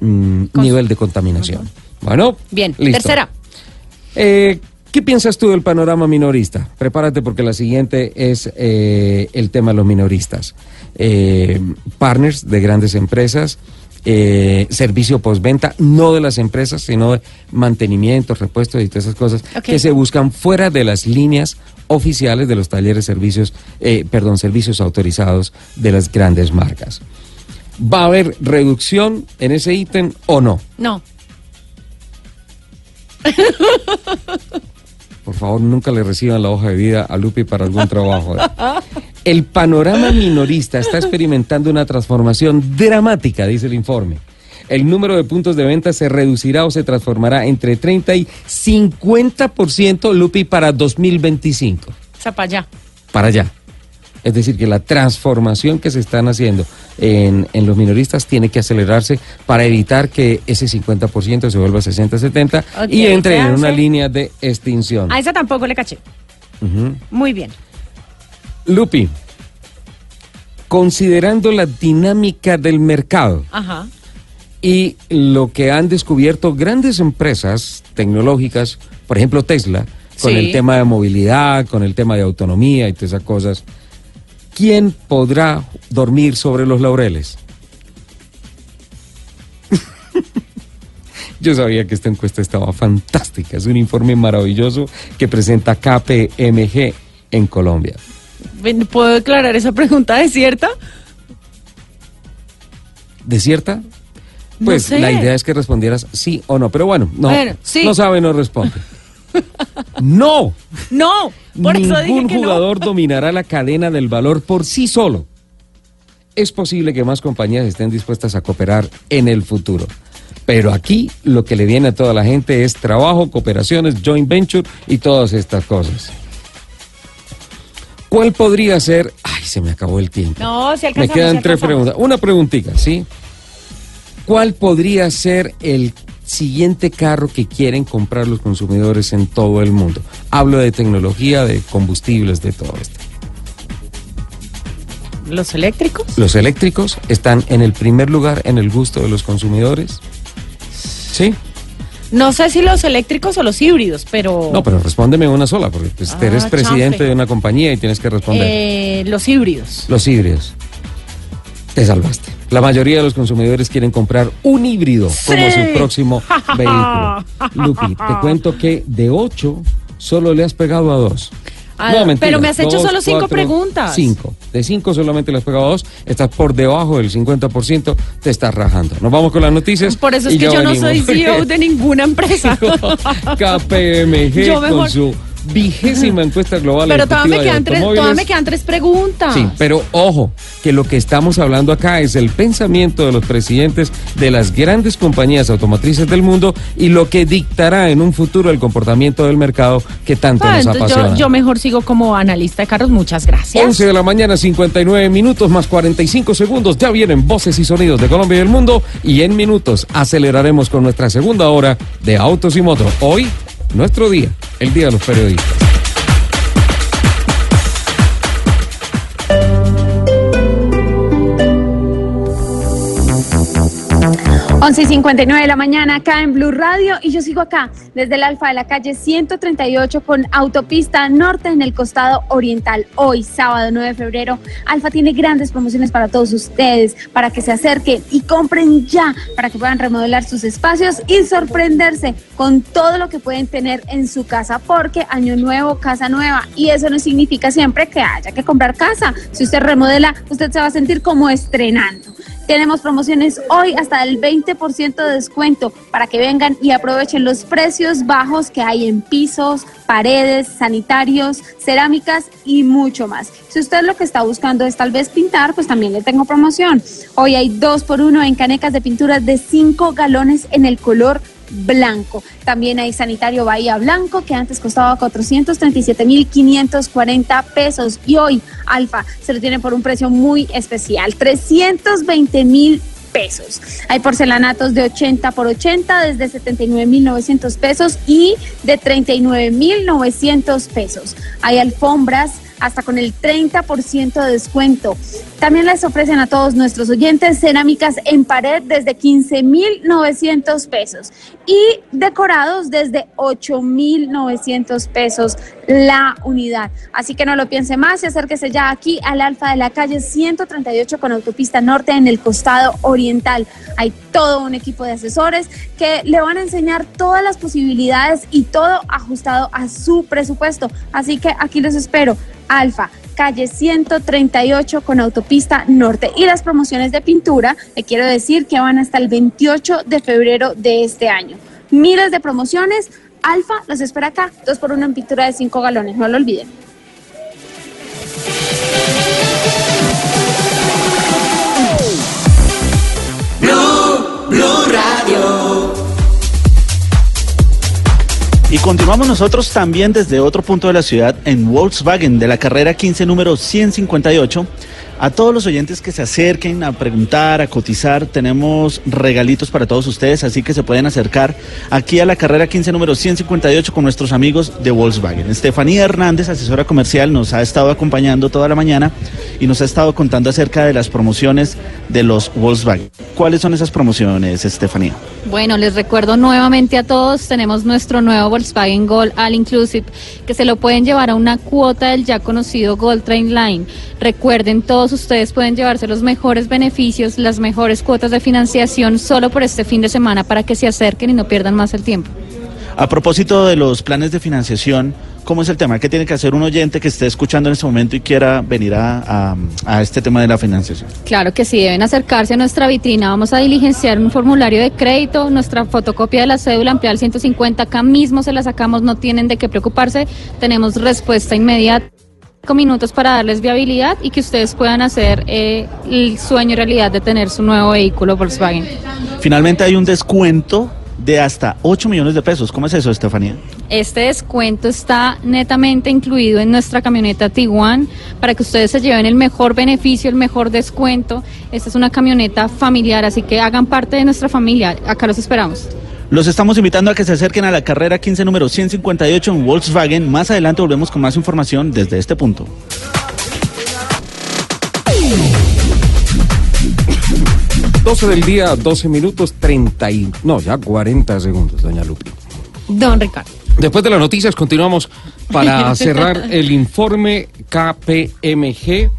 mm, nivel de contaminación. Bueno, Bien, listo. tercera. Eh, ¿Qué piensas tú del panorama minorista? Prepárate porque la siguiente es eh, el tema de los minoristas. Eh, partners de grandes empresas, eh, servicio postventa, no de las empresas, sino de mantenimiento, repuestos y todas esas cosas que se buscan fuera de las líneas oficiales de los talleres servicios, eh, perdón, servicios autorizados de las grandes marcas. ¿Va a haber reducción en ese ítem o no? No. Por favor, nunca le reciban la hoja de vida a Lupi para algún trabajo. *laughs* El panorama *laughs* minorista está experimentando una transformación dramática, dice el informe. El número de puntos de venta se reducirá o se transformará entre 30 y 50% Lupi para 2025. O sea, para allá. Para allá. Es decir, que la transformación que se están haciendo en, en los minoristas tiene que acelerarse para evitar que ese 50% se vuelva 60-70 Ok, y entre ¿qué en una línea de extinción. A esa tampoco le caché. Muy bien. Lupi, considerando la dinámica del mercado Ajá. y lo que han descubierto grandes empresas tecnológicas, por ejemplo Tesla, con Sí. el tema de movilidad, con el tema de autonomía y todas esas cosas, ¿quién podrá dormir sobre los laureles? *laughs* Yo sabía que esta encuesta estaba fantástica. Es un informe maravilloso que presenta KPMG en Colombia. ¿Puedo declarar esa pregunta es cierta? ¿Desierta? No Pues sé. la idea es que respondieras sí o no. Pero bueno, no, Bueno, sí. no sabe, no responde. *laughs* no. No, por eso dije Ningún no. jugador *laughs* dominará la cadena del valor por sí solo. Es posible que más compañías estén dispuestas a cooperar en el futuro. Pero aquí lo que le viene a toda la gente es trabajo, cooperaciones, joint venture y todas estas cosas. ¿Cuál podría ser? Ay, se me acabó el tiempo. No, si Me alcanzamos. quedan si tres preguntas. Una preguntita, ¿sí? ¿Cuál podría ser el siguiente carro que quieren comprar los consumidores en todo el mundo? Hablo de tecnología, de combustibles, de todo esto. ¿Los eléctricos? Los eléctricos están en el primer lugar en el gusto de los consumidores. ¿Sí? No sé si los eléctricos o los híbridos, pero. No, pero respóndeme una sola, porque pues, Ah, eres presidente chanfle. de una compañía y tienes que responder. eh, los híbridos. Los híbridos. Te salvaste. La mayoría de los consumidores quieren comprar un híbrido como su próximo *laughs* vehículo. Lupi, te cuento que de ocho solo le has pegado a dos. Ah, No, mentira. pero me has hecho Dos, solo cinco cuatro, preguntas. Cinco. De cinco solamente le has pegado dos. Estás por debajo del 50%. Te estás rajando. Nos vamos con las noticias. Por eso es que yo no soy CEO de *laughs* ninguna empresa. *laughs* KPMG Yo mejor- con su vigésima encuesta global. pero todavía me, quedan tres, todavía me quedan tres preguntas. Sí, pero ojo, que lo que estamos hablando acá es el pensamiento de los presidentes de las grandes compañías automotrices del mundo y lo que dictará en un futuro el comportamiento del mercado que tanto Ah, nos apasiona. yo, yo mejor sigo como analista de carros. Muchas gracias. 11 de la mañana, 59 minutos más 45 segundos. Ya vienen voces y sonidos de Colombia y del mundo. Y en minutos aceleraremos con nuestra segunda hora de Autos y Motos. Hoy, nuestro día, el Día de los Periodistas. 11 y 59 de la mañana acá en Blue Radio y yo sigo acá desde el Alfa de la calle 138 con Autopista Norte en el costado oriental. Hoy, sábado 9 de febrero, Alfa tiene grandes promociones para todos ustedes, para que se acerquen y compren ya, para que puedan remodelar sus espacios y sorprenderse con todo lo que pueden tener en su casa, porque año nuevo, casa nueva y eso no significa siempre que haya que comprar casa. Si usted remodela, usted se va a sentir como estrenando. Tenemos promociones hoy hasta el 20% de descuento para que vengan y aprovechen los precios bajos que hay en pisos, paredes, sanitarios, cerámicas y mucho más. Si usted lo que está buscando es tal vez pintar, pues también le tengo promoción. Hoy hay dos por uno en canecas de pintura de 5 galones en el color blanco. También hay sanitario Bahía Blanco que antes costaba 437.540 pesos y hoy Alfa se lo tiene por un precio muy especial, 320 mil pesos. Hay porcelanatos de 80 por 80 desde 79.900 pesos y de 39.900 pesos. Hay alfombras hasta con el 30% de descuento. También les ofrecen a todos nuestros oyentes cerámicas en pared desde 15.900 pesos y decorados desde 8.900 pesos la unidad. Así que no lo piense más y acérquese ya aquí al Alfa de la calle 138 con autopista norte en el costado oriental. Hay todo un equipo de asesores que le van a enseñar todas las posibilidades y todo ajustado a su presupuesto. Así que aquí los espero. Alfa, calle 138 con autopista norte. Y las promociones de pintura, le quiero decir que van hasta el 28 de febrero de este año. Miles de promociones. Alfa los espera acá, dos por uno en pintura de 5 galones, no lo olviden. Y continuamos nosotros también desde otro punto de la ciudad, en Volkswagen, de la carrera 15, número 158. A todos los oyentes que se acerquen a preguntar, a cotizar, tenemos regalitos para todos ustedes, así que se pueden acercar aquí a la carrera 15 número 158 con nuestros amigos de Volkswagen. Estefanía Hernández, asesora comercial, nos ha estado acompañando toda la mañana y nos ha estado contando acerca de las promociones de los Volkswagen. ¿Cuáles son esas promociones, Estefanía? Bueno, les recuerdo nuevamente a todos, tenemos nuestro nuevo Volkswagen Gol All Inclusive, que se lo pueden llevar a una cuota del ya conocido Gold Train Line. Recuerden, todos ustedes pueden llevarse los mejores beneficios, las mejores cuotas de financiación solo por este fin de semana para que se acerquen y no pierdan más el tiempo. A propósito de los planes de financiación, ¿cómo es el tema? ¿Qué tiene que hacer un oyente que esté escuchando en este momento y quiera venir a, a- a este tema de la financiación? Claro que sí, deben acercarse a nuestra vitrina. Vamos a diligenciar un formulario de crédito, nuestra fotocopia de la cédula ampliada al 150. Acá mismo se la sacamos, no tienen de qué preocuparse. Tenemos respuesta inmediata. Cinco minutos para darles viabilidad y que ustedes puedan hacer eh, el sueño realidad de tener su nuevo vehículo Volkswagen. Finalmente hay un descuento de hasta 8 millones de pesos. ¿Cómo es eso, Estefanía? Este descuento está netamente incluido en nuestra camioneta Tiguan para que ustedes se lleven el mejor beneficio, el mejor descuento. Esta es una camioneta familiar, así que hagan parte de nuestra familia. Acá los esperamos. Los estamos invitando a que se acerquen a la carrera 15 número 158 en Volkswagen. Más adelante volvemos con más información desde este punto. Doce del día, 12 minutos, 30 y... No, ya 40 segundos, doña Lupi. Don Ricardo. Después de las noticias continuamos para *laughs* cerrar el informe KPMG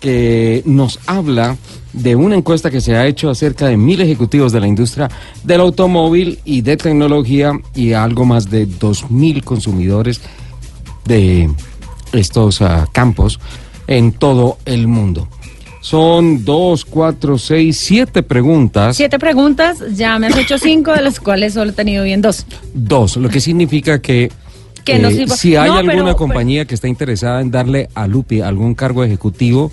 que nos habla de una encuesta que se ha hecho acerca de mil ejecutivos de la industria del automóvil y de tecnología y algo más de dos mil consumidores de estos ah, campos en todo el mundo. Son dos, cuatro, seis, siete preguntas. Siete preguntas, ya me has hecho cinco, de las cuales solo he tenido bien dos. Dos, lo que significa que, eh, Que no sirva- si hay No, alguna pero- compañía que está interesada en darle a Lupi algún cargo ejecutivo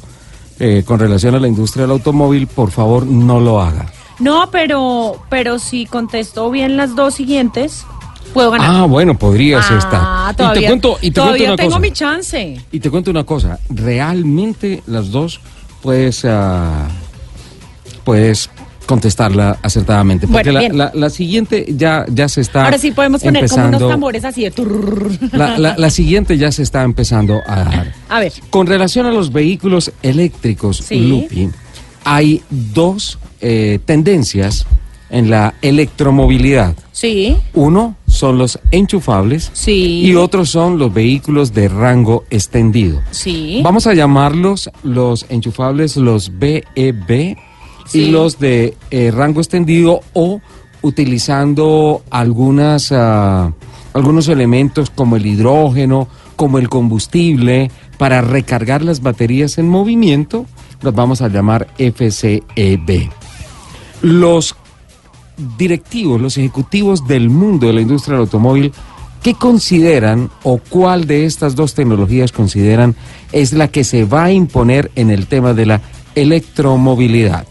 eh, con relación a la industria del automóvil, por favor no lo haga. No, pero, pero si contesto bien las dos siguientes, puedo ganar. Ah, bueno, podrías Ah, estar. todavía, y te cuento, y te todavía cuento una tengo cosa. mi chance. Y te cuento una cosa, realmente las dos puedes, ah, puedes contestarla acertadamente. Porque Bueno, la, la- la siguiente ya, ya se está Ahora sí podemos poner como unos tambores así de turr. La, la- la siguiente ya se está empezando a dar. A ver, Con relación a los vehículos eléctricos, Sí. Lupi, hay dos eh, tendencias en la electromovilidad. sí, Uno son los enchufables Sí. y otros son los vehículos de rango extendido. sí. Vamos a llamarlos los enchufables, los BEB Sí. y los de eh, rango extendido o utilizando algunas, ah, algunos elementos como el hidrógeno, como el combustible, para recargar las baterías en movimiento, los vamos a llamar FCEB. Los directivos, los ejecutivos del mundo de la industria del automóvil, ¿qué consideran o cuál de estas dos tecnologías consideran es la que se va a imponer en el tema de la electromovilidad?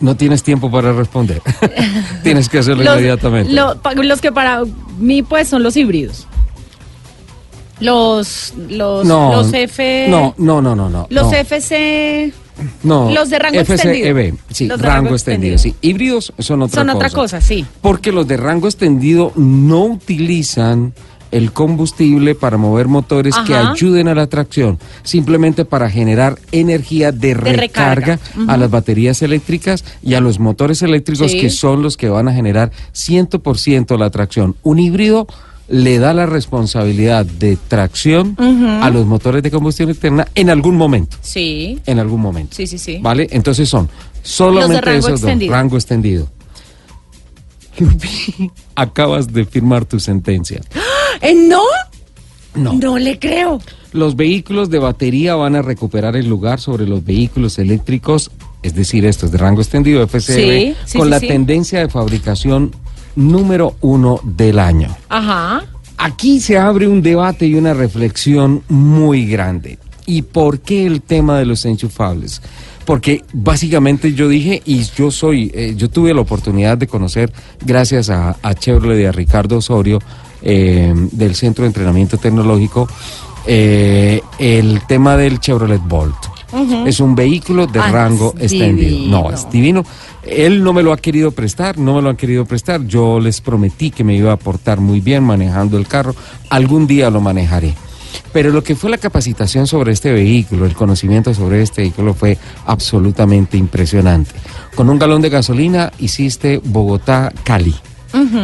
No tienes tiempo para responder. *laughs* Tienes que hacerlo Los, inmediatamente. lo- los que para mí pues son los híbridos. Los, los, no, los F... no, no, no, no, no. Los no. FC No, Los de rango extendido. FCEB, sí, Los de rango, rango extendido, extendido. sí. Híbridos son otra son cosa. otra cosa, sí. Porque los de rango extendido no utilizan el combustible para mover motores que ayuden a la tracción, simplemente para generar energía de, recarga, a las baterías eléctricas y a los motores eléctricos Sí. que son los que van a generar 100% la tracción. Un híbrido le da la responsabilidad de tracción a los motores de combustión externa en algún momento Sí, en algún momento. sí, sí, sí. ¿Vale? Entonces son solamente rango esos extendido. dos, rango extendido. *laughs* Lupi, acabas de firmar tu sentencia. ¿Eh, no? No. No le creo. Los vehículos de batería van a recuperar el lugar sobre los vehículos eléctricos, es decir, estos de rango extendido, FCB, Sí, sí, con sí, la tendencia de fabricación número uno del año. Ajá. Aquí se abre un debate y una reflexión muy grande. ¿Y por qué el tema de los enchufables? Porque básicamente yo dije, y yo soy, eh, yo tuve la oportunidad de conocer, gracias a, a Chevrolet y a Ricardo Osorio, eh, del Centro de Entrenamiento Tecnológico, eh, el tema del Chevrolet Bolt. Es un vehículo de Ah, rango es extendido. divino. No, es divino. Él no me lo ha querido prestar, no me lo han querido prestar. Yo les prometí que me iba a portar muy bien manejando el carro. Algún día lo manejaré. Pero lo que fue la capacitación sobre este vehículo, el conocimiento sobre este vehículo fue absolutamente impresionante. Con un galón de gasolina hiciste Bogotá-Cali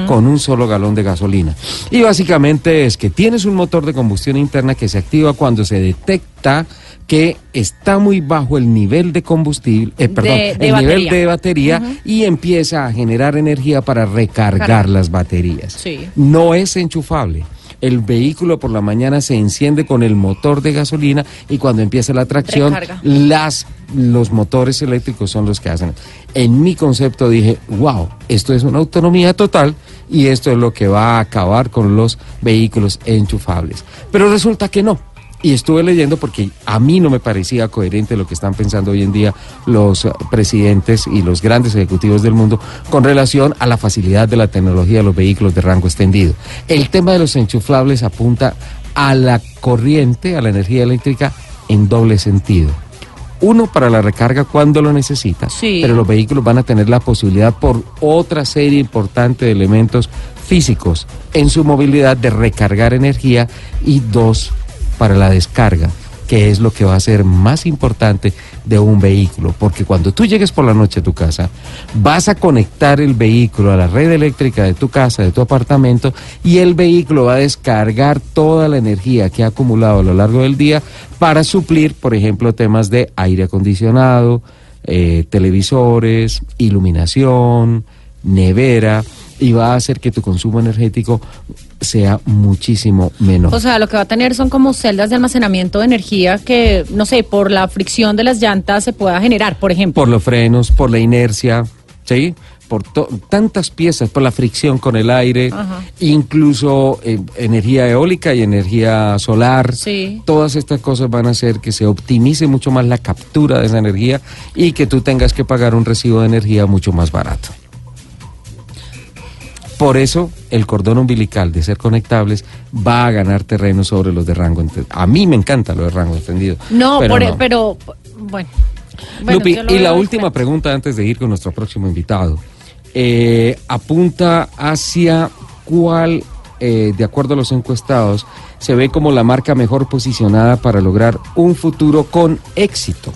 con un solo galón de gasolina. Y básicamente es que tienes un motor de combustión interna que se activa cuando se detecta que está muy bajo el nivel de combustible, eh, perdón, De- de el nivel batería. de batería y empieza a generar energía para recargar Cargar. las baterías. Sí. No es enchufable. El vehículo por la mañana se enciende con el motor de gasolina y cuando empieza la tracción, Recarga. las, los motores eléctricos son los que hacen. En mi concepto dije, wow, esto es una autonomía total y esto es lo que va a acabar con los vehículos enchufables. Pero resulta que no. Y estuve leyendo porque a mí no me parecía coherente lo que están pensando hoy en día los presidentes y los grandes ejecutivos del mundo con relación a la facilidad de la tecnología de los vehículos de rango extendido. El tema de los enchufables apunta a la corriente, a la energía eléctrica en doble sentido. Uno para la recarga cuando lo necesita, Sí. pero los vehículos van a tener la posibilidad por otra serie importante de elementos físicos en su movilidad de recargar energía y dos para la descarga, que es lo que va a ser más importante de un vehículo, porque cuando tú llegues por la noche a tu casa, vas a conectar el vehículo a la red eléctrica de tu casa, de tu apartamento, y el vehículo va a descargar toda la energía que ha acumulado a lo largo del día para suplir, por ejemplo, temas de aire acondicionado, eh, televisores, iluminación, nevera, y va a hacer que tu consumo energético sea muchísimo menor. O sea, lo que va a tener son como celdas de almacenamiento de energía que, no sé, por la fricción de las llantas se pueda generar, por ejemplo. por los frenos, por la inercia, ¿sí? Por tantas piezas, por la fricción con el aire, Ajá. incluso eh, energía eólica y energía solar. Sí. Todas estas cosas van a hacer que se optimice mucho más la captura de esa energía y que tú tengas que pagar un recibo de energía mucho más barato. Por eso el cordón umbilical de ser conectables va a ganar terreno sobre los de rango extendido. A mí me encanta lo de rango extendido. No, pero por- e, no. pero, bueno. Bueno, Lupi, y la última pregunta antes de ir con nuestro próximo invitado. Eh, apunta hacia cuál, eh, de acuerdo a los encuestados, se ve como la marca mejor posicionada para lograr un futuro con éxito.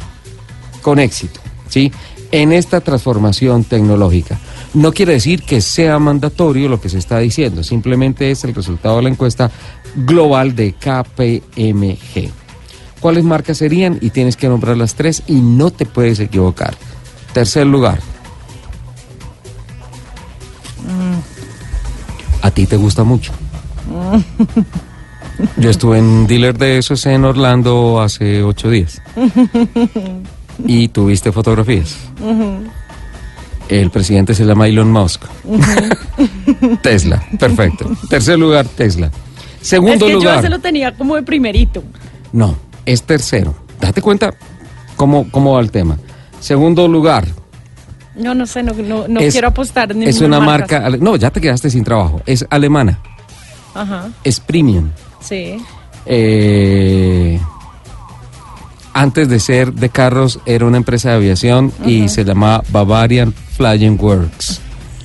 Con éxito, ¿sí? En esta transformación tecnológica. No quiere decir que sea mandatorio lo que se está diciendo, simplemente es el resultado de la encuesta global de KPMG. ¿Cuáles marcas serían? Y tienes que nombrar las tres y no te puedes equivocar. Tercer lugar. A ti te gusta mucho. Yo estuve en dealer de esos en Orlando hace ocho días. *laughs* Y tuviste fotografías. El presidente se llama Elon Musk. Tesla, perfecto. Tercer lugar, Tesla. Segundo es que lugar. yo se lo tenía como de primerito. No, es tercero. Date cuenta cómo, cómo va el tema. Segundo lugar. No, no sé, no, no, no es- quiero apostar en Es una marca. ale- No, ya te quedaste sin trabajo. Es alemana. Ajá, Es premium. sí. Eh, antes de ser de carros, era una empresa de aviación y se llamaba Bavarian Flying Works.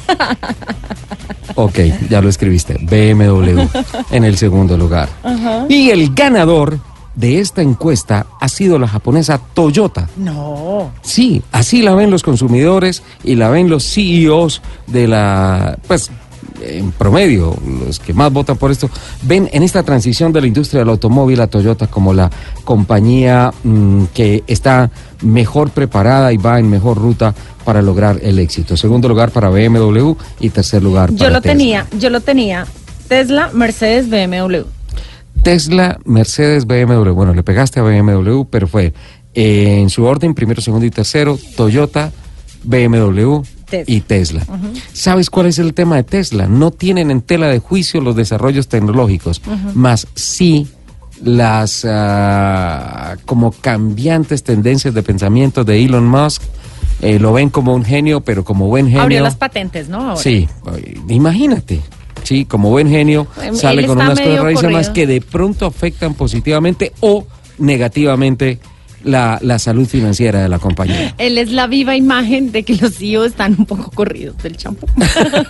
*laughs* Ok, ya lo escribiste. BMW *laughs* en el segundo lugar. Y el ganador de esta encuesta ha sido la japonesa Toyota. No. Sí, así la ven los consumidores y la ven los CEOs de la, pues, en promedio, los que más votan por esto, ven en esta transición de la industria del automóvil a Toyota como la compañía mm, que está mejor preparada y va en mejor ruta para lograr el éxito. Segundo lugar para BMW y tercer lugar para Yo lo Tesla. tenía, yo lo tenía. Tesla, Mercedes, BMW. Tesla, Mercedes, BMW. Bueno, le pegaste a BMW, pero fue eh, en su orden, primero, segundo y tercero, Toyota, BMW Tesla. y Tesla. ¿Sabes cuál es el tema de Tesla? No tienen en tela de juicio los desarrollos tecnológicos, más sí las ah, como cambiantes tendencias de pensamiento de Elon Musk. Eh, lo ven como un genio, pero como buen genio. Abrió las patentes, ¿no? Ahora. Sí, imagínate. Sí, como buen genio, Él sale con unas cosas rarísimas que de pronto afectan positivamente o negativamente la, la salud financiera de la compañía. Él es la viva imagen de que los CEO están un poco corridos del champú.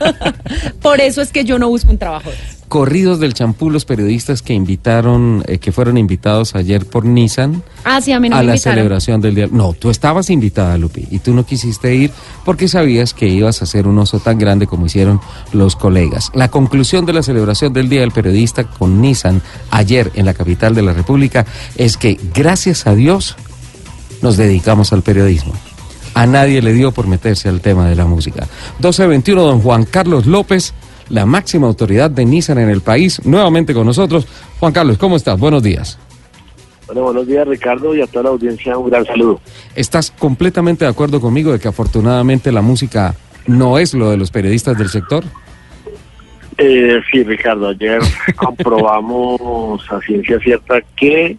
*laughs* Por eso es que yo no busco un trabajo de eso. Corridos del champú los periodistas que invitaron, eh, que fueron invitados ayer por Nissan Ah, sí, a mí no a me la invitaron. celebración del día. No, tú estabas invitada, Lupi, y tú no quisiste ir porque sabías que ibas a hacer un oso tan grande como hicieron los colegas. La conclusión de la celebración del Día del Periodista con Nissan ayer en la capital de la República es que, gracias a Dios, nos dedicamos al periodismo. A nadie le dio por meterse al tema de la música. 1221, don Juan Carlos López, la máxima autoridad de Nissan en el país, nuevamente con nosotros. Juan Carlos, ¿cómo estás? Buenos días. Bueno, buenos días Ricardo y a toda la audiencia un gran saludo. ¿Estás completamente de acuerdo conmigo de que afortunadamente la música no es lo de los periodistas del sector? Eh, sí, Ricardo, ayer *laughs* comprobamos a ciencia cierta que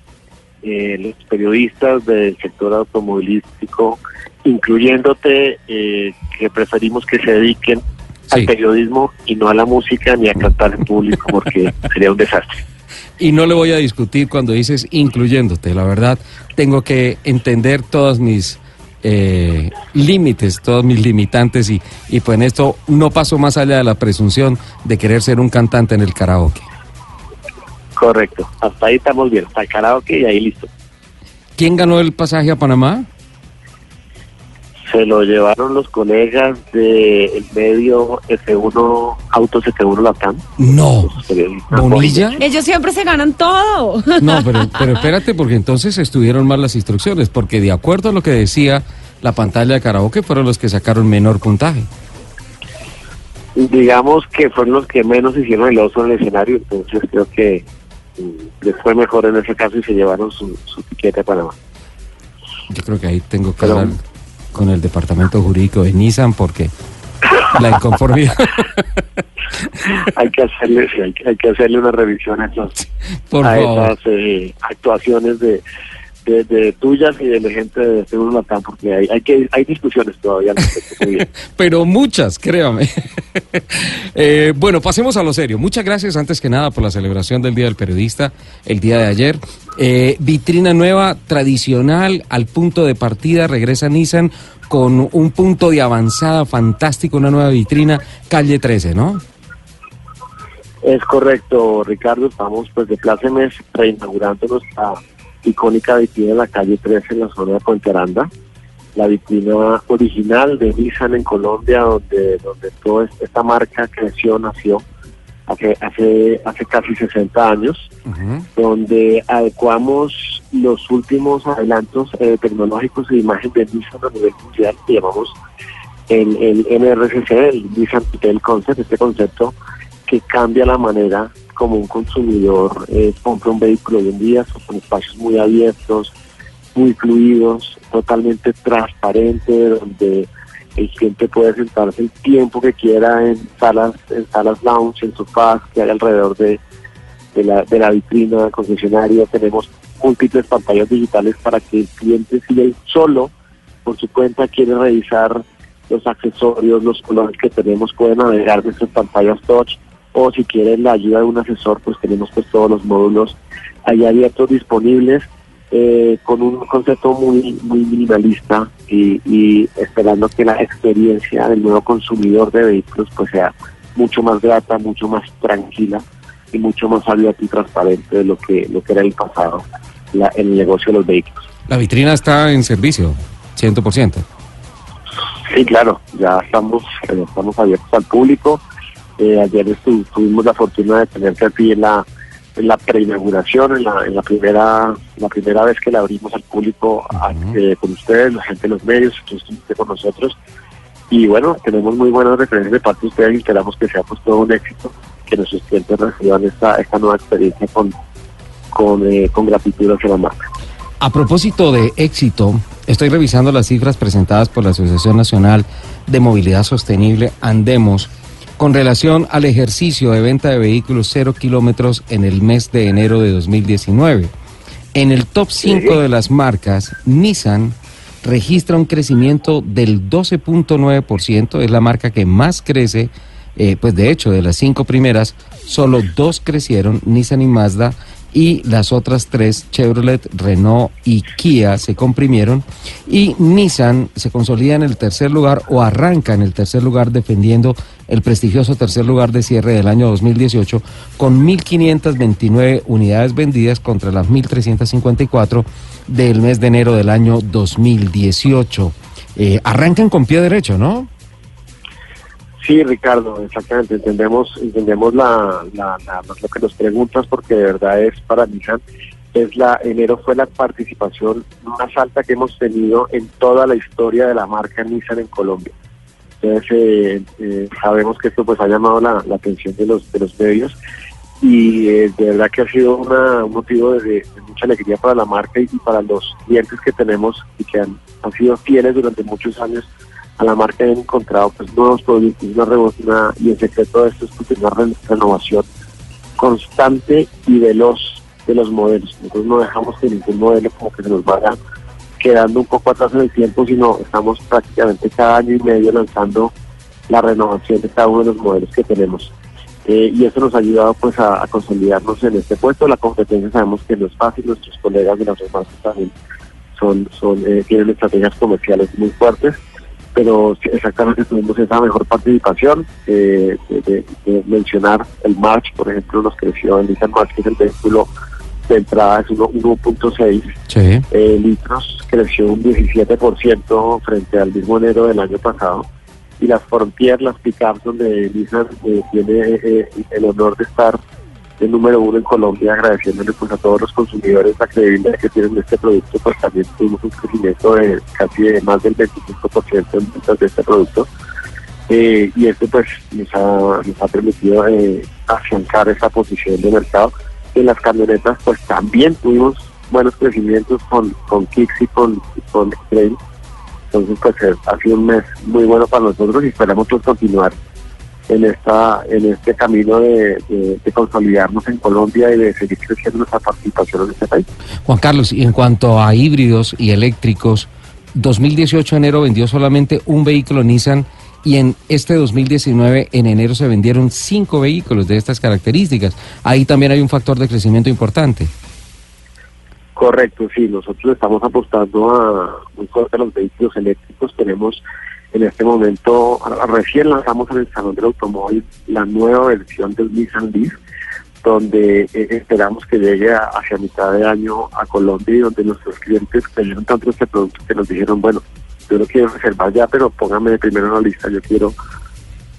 eh, los periodistas del sector automovilístico, incluyéndote, eh, que preferimos que se dediquen Sí. al periodismo y no a la música ni a cantar en público porque *laughs* sería un desastre. Y no le voy a discutir cuando dices incluyéndote. La verdad, tengo que entender todos mis eh, límites, todos mis limitantes y, y pues en esto no paso más allá de la presunción de querer ser un cantante en el karaoke. Correcto, hasta ahí estamos bien, hasta el karaoke y ahí listo. ¿Quién ganó el pasaje a Panamá? Se lo llevaron los colegas del medio F1, Autos F1 Latam. No. ¿Bonilla? Ellos siempre se ganan todo. No, *laughs* pero, pero espérate, porque entonces estuvieron mal las instrucciones, porque de acuerdo a lo que decía la pantalla de karaoke, fueron los que sacaron menor puntaje. digamos que fueron los que menos hicieron el oso en el escenario, entonces creo que les fue mejor en ese caso y se llevaron su, su tiquete a Panamá. Yo creo que ahí tengo que Pero- hablar con el departamento jurídico de Nissan, porque la inconformidad. *laughs* hay que hacerle hay, que- hay que hacerle una revisión a, esas- Por a favor. esas eh, actuaciones de, de, de tuyas y de la gente de F1 Latam, porque hay, hay que hay discusiones todavía. al respecto. *laughs* Pero muchas, créame. *laughs* Eh, bueno, pasemos a lo serio. Muchas gracias antes que nada por la celebración del Día del Periodista, el día de ayer. Eh, vitrina nueva, tradicional, al punto de partida, regresa Nissan con un punto de avanzada fantástico, una nueva vitrina, calle 13, ¿no? Es correcto, Ricardo. Estamos pues de plácemes reinaugurando nuestra icónica vitrina en la calle 13 en la zona de Puente Aranda. La vitrina original de Nissan en Colombia, donde, donde toda es- esta marca creció, nació hace, hace, hace casi 60 años, donde adecuamos los últimos adelantos eh, tecnológicos de imagen de Nissan a nivel mundial que llamamos el, el NRCC, el Nissan Retail Concept, este concepto que cambia la manera como un consumidor eh, compra un vehículo hoy en día, son espacios muy abiertos, muy fluidos, totalmente transparente, donde el cliente puede sentarse el tiempo que quiera en salas, en salas lounge, en sofás que hay alrededor de, la, de la vitrina del concesionario. Tenemos múltiples pantallas digitales para que el cliente, si él solo, por su cuenta, quiere revisar los accesorios, los colores que tenemos, puede navegar nuestras pantallas touch o si quiere la ayuda de un asesor, pues tenemos pues todos los módulos ahí abiertos disponibles eh, con un concepto muy muy minimalista y, y esperando que la experiencia del nuevo consumidor de vehículos pues sea mucho más grata, mucho más tranquila y mucho más abierta y transparente de lo que lo que era el pasado, la, el negocio de los vehículos. La vitrina está en servicio, 100%. Sí, claro, ya estamos, eh, estamos abiertos al público. Eh, ayer estu- tuvimos la fortuna de tenerte aquí en la, en la preinauguración, en la, en la primera la primera vez que la abrimos al público a- eh, con ustedes, la gente de los medios, tú estuviste con nosotros. Y bueno, tenemos muy buenas referencias de parte de ustedes y esperamos que sea pues todo un éxito, que nuestros clientes reciban esta, esta nueva experiencia con, con, eh, con gratitud hacia la marca. A propósito de éxito, estoy revisando las cifras presentadas por la Asociación Nacional de Movilidad Sostenible, Andemos, con relación al ejercicio de venta de vehículos cero kilómetros en el mes de enero de 2019. En el top 5 de las marcas, Nissan registra un crecimiento del 12.9%, es la marca que más crece Eh, pues de hecho, de las cinco primeras, solo dos crecieron, Nissan y Mazda, y las otras tres, Chevrolet, Renault y Kia, se comprimieron. Y Nissan se consolida en el tercer lugar o arranca en el tercer lugar defendiendo el prestigioso tercer lugar de cierre del año 2018 con 1.529 unidades vendidas contra las 1.354 del mes de enero del año 2018. Eh, arrancan con pie derecho, ¿no? Sí, Ricardo, exactamente. Entendemos, entendemos la, la, la- lo que nos preguntas porque de verdad es para Nissan. Es la enero fue la participación más alta que hemos tenido en toda la historia de la marca Nissan en Colombia. Entonces eh, eh, sabemos que esto pues ha llamado la, la atención de los de los medios y eh, de verdad que ha sido una- un motivo de, de mucha alegría para la marca y, para los clientes que tenemos y que han, han sido fieles durante muchos años a la marca y han encontrado pues nuevos productos una, revo- una- y el secreto de esto es pues, una re- renovación constante y veloz de los modelos. Nosotros no dejamos que ningún modelo como que se nos vaya quedando un poco atrás en el tiempo, sino estamos prácticamente cada año y medio lanzando la renovación de cada uno de los modelos que tenemos. Eh, y eso nos ha ayudado pues a, a consolidarnos en este puesto. La competencia sabemos que no es fácil, nuestros colegas de las marcas también son, son, eh, tienen estrategias comerciales muy fuertes, pero exactamente tuvimos esa mejor participación. eh, de, de- de mencionar el March, por ejemplo, nos creció el Nissan March, que es el vehículo de entrada, es uno- 1.6 Sí. eh, litros, creció un 17% frente al mismo enero del año pasado. Y las Frontier, las pickups, donde Nissan eh, tiene eh, el honor de estar el número uno en Colombia, agradeciéndole pues a todos los consumidores la credibilidad que tienen de este producto, pues también tuvimos un crecimiento de casi de más del 25% en ventas de este producto. Eh, y esto pues nos ha, nos ha permitido eh, afianzar esa posición de mercado. En las camionetas pues también tuvimos buenos crecimientos con, con Kicks y con, con X-Trail. Entonces pues eh, ha sido un mes muy bueno para nosotros y esperamos pues continuar en esta en este camino de, de- de consolidarnos en Colombia y de seguir creciendo nuestra participación en este país. Juan Carlos, y en cuanto a híbridos y eléctricos, 2018 enero vendió solamente un vehículo Nissan y en este 2019 en enero se vendieron cinco vehículos de estas características. Ahí también hay un factor de crecimiento importante. Correcto, sí, nosotros estamos apostando a muy fuerte a los vehículos eléctricos. Tenemos en este momento, recién lanzamos en el Salón del Automóvil la nueva versión del Nissan Leaf, donde eh, esperamos que llegue hacia mitad de año a Colombia y donde nuestros clientes creyeron tanto este producto que nos dijeron, bueno, yo lo quiero reservar ya, pero póngame primero en la lista, yo quiero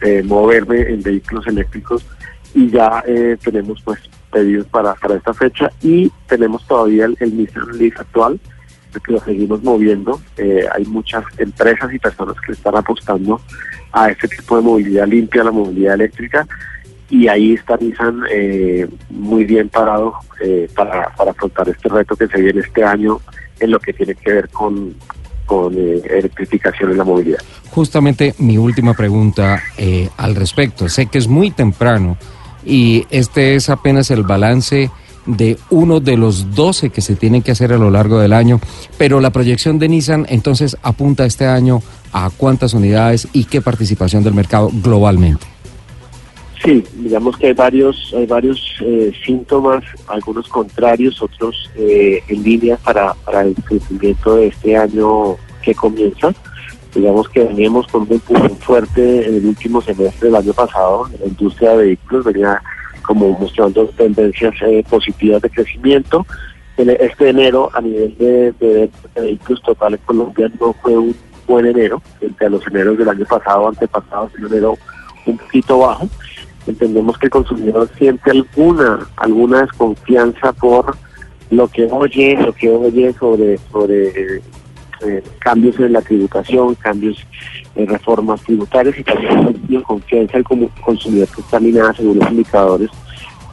eh, moverme en vehículos eléctricos y ya eh, tenemos pues pedidos para, para esta fecha y tenemos todavía el, el Nissan Leaf actual que lo seguimos moviendo. Eh, hay muchas empresas y personas que están apostando a este tipo de movilidad limpia, la movilidad eléctrica y ahí está Nissan eh, muy bien parado eh, para, para afrontar este reto que se viene este año en lo que tiene que ver con, con eh, electrificación en la movilidad. Justamente mi última pregunta eh, al respecto. Sé que es muy temprano y este es apenas el balance de uno de los 12 que se tienen que hacer a lo largo del año, pero la proyección de Nissan entonces apunta este año a cuántas unidades y qué participación del mercado globalmente. Sí, digamos que hay varios, hay varios eh, síntomas, algunos contrarios, otros eh, en línea para, para el crecimiento de este año que comienza. Digamos que veníamos con un empujón fuerte en el último semestre del año pasado, la industria de vehículos venía como mostrando tendencias eh, positivas de crecimiento. En este enero, a nivel de, de- vehículos totales en Colombia, no fue un buen enero, a los eneros del año pasado, antepasado, fue un enero un poquito bajo entendemos que el consumidor siente alguna alguna desconfianza por lo que oye, lo que oye sobre sobre eh, cambios en la tributación, cambios en reformas tributarias y también la confianza del consumidor que está minada según los indicadores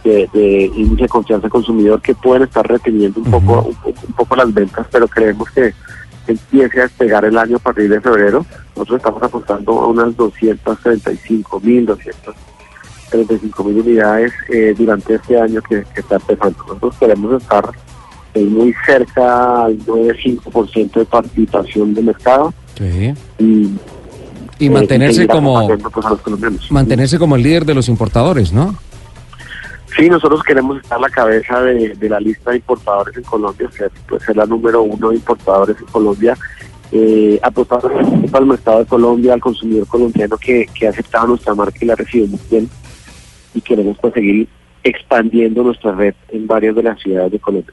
de, de índice de confianza del consumidor que pueden estar reteniendo un poco un, poco- un poco las ventas, pero creemos que empiece a despegar el año a partir de febrero. Nosotros estamos apostando a unas 235 mil, 235 mil unidades eh, durante este año que, que está empezando. Nosotros queremos estar eh, muy cerca al 9-5% de participación de mercado Sí. y, Y eh, mantenerse como-. Mantenerse como el líder de los importadores, ¿no? Sí, nosotros queremos estar a la cabeza de, de la lista de importadores en Colombia, ser, pues, ser la número uno de importadores en Colombia, eh, apostar al mercado de Colombia, al consumidor colombiano que, que ha aceptado nuestra marca y la recibe muy bien, y queremos pues, seguir expandiendo nuestra red en varias de las ciudades de Colombia.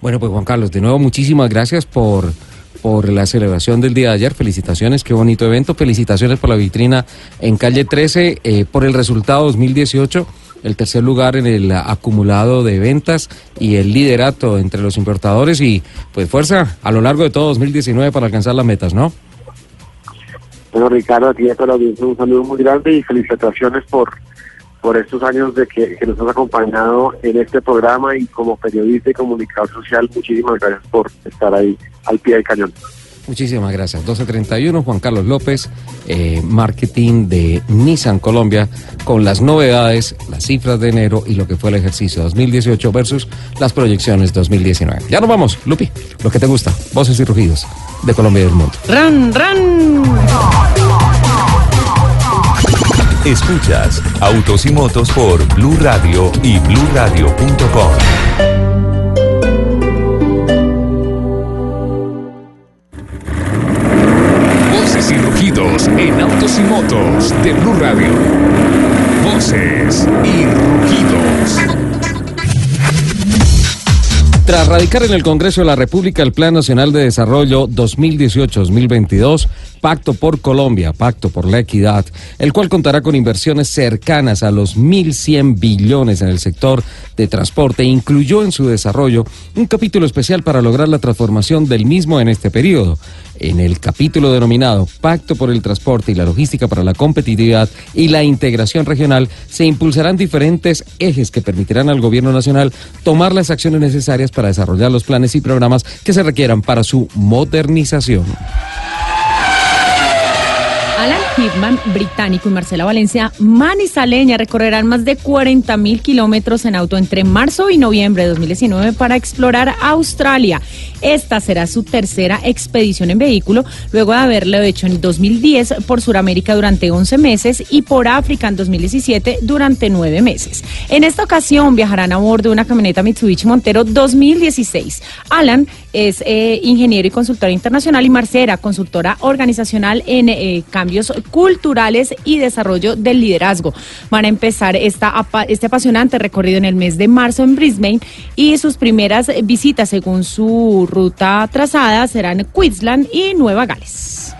Bueno, pues Juan Carlos, de nuevo muchísimas gracias por, por la celebración del día de ayer. Felicitaciones, qué bonito evento. Felicitaciones por la vitrina en calle 13, eh, por el resultado 2018, el tercer lugar en el acumulado de ventas y el liderato entre los importadores y pues fuerza a lo largo de todo 2019 para alcanzar las metas, ¿no? Bueno, Ricardo, a ti y a toda la audiencia un saludo muy grande y felicitaciones por, por estos años de que, que nos has acompañado en este programa y como periodista y comunicador social, muchísimas gracias por estar ahí al pie del cañón. Muchísimas gracias. 1231, Juan Carlos López, eh, marketing de Nissan Colombia, con las novedades, las cifras de enero y lo que fue el ejercicio 2018 versus las proyecciones 2019. Ya nos vamos, Lupi, lo que te gusta, voces y rugidos de Colombia y del mundo. ¡Ran, ran! Escuchas Autos y Motos por Blue Radio y BlueRadio.com. Voces y rugidos en autos y motos de Blue Radio. Voces y rugidos. Tras radicar en el Congreso de la República el Plan Nacional de Desarrollo 2018-2022, Pacto por Colombia, Pacto por la Equidad, el cual contará con inversiones cercanas a los 1.100 billones en el sector de transporte, incluyó en su desarrollo un capítulo especial para lograr la transformación del mismo en este periodo. En el capítulo denominado Pacto por el Transporte y la Logística para la Competitividad y la Integración Regional, se impulsarán diferentes ejes que permitirán al Gobierno Nacional tomar las acciones necesarias para desarrollar los planes y programas que se requieran para su modernización. Alan Hipman, británico, y Marcela Valencia, manizaleña, recorrerán más de 40 mil kilómetros en auto entre marzo y noviembre de 2019 para explorar Australia. Esta será su tercera expedición en vehículo, luego de haberlo hecho en 2010 por Sudamérica durante 11 meses y por África en 2017 durante 9 meses. En esta ocasión viajarán a bordo de una camioneta Mitsubishi Montero 2016. Alan es eh, ingeniero y consultor internacional y Marcela, consultora organizacional en eh, cambios culturales y desarrollo del liderazgo. Van a empezar esta, este apasionante recorrido en el mes de marzo en Brisbane y sus primeras visitas según su ruta trazada serán Queensland y Nueva Gales.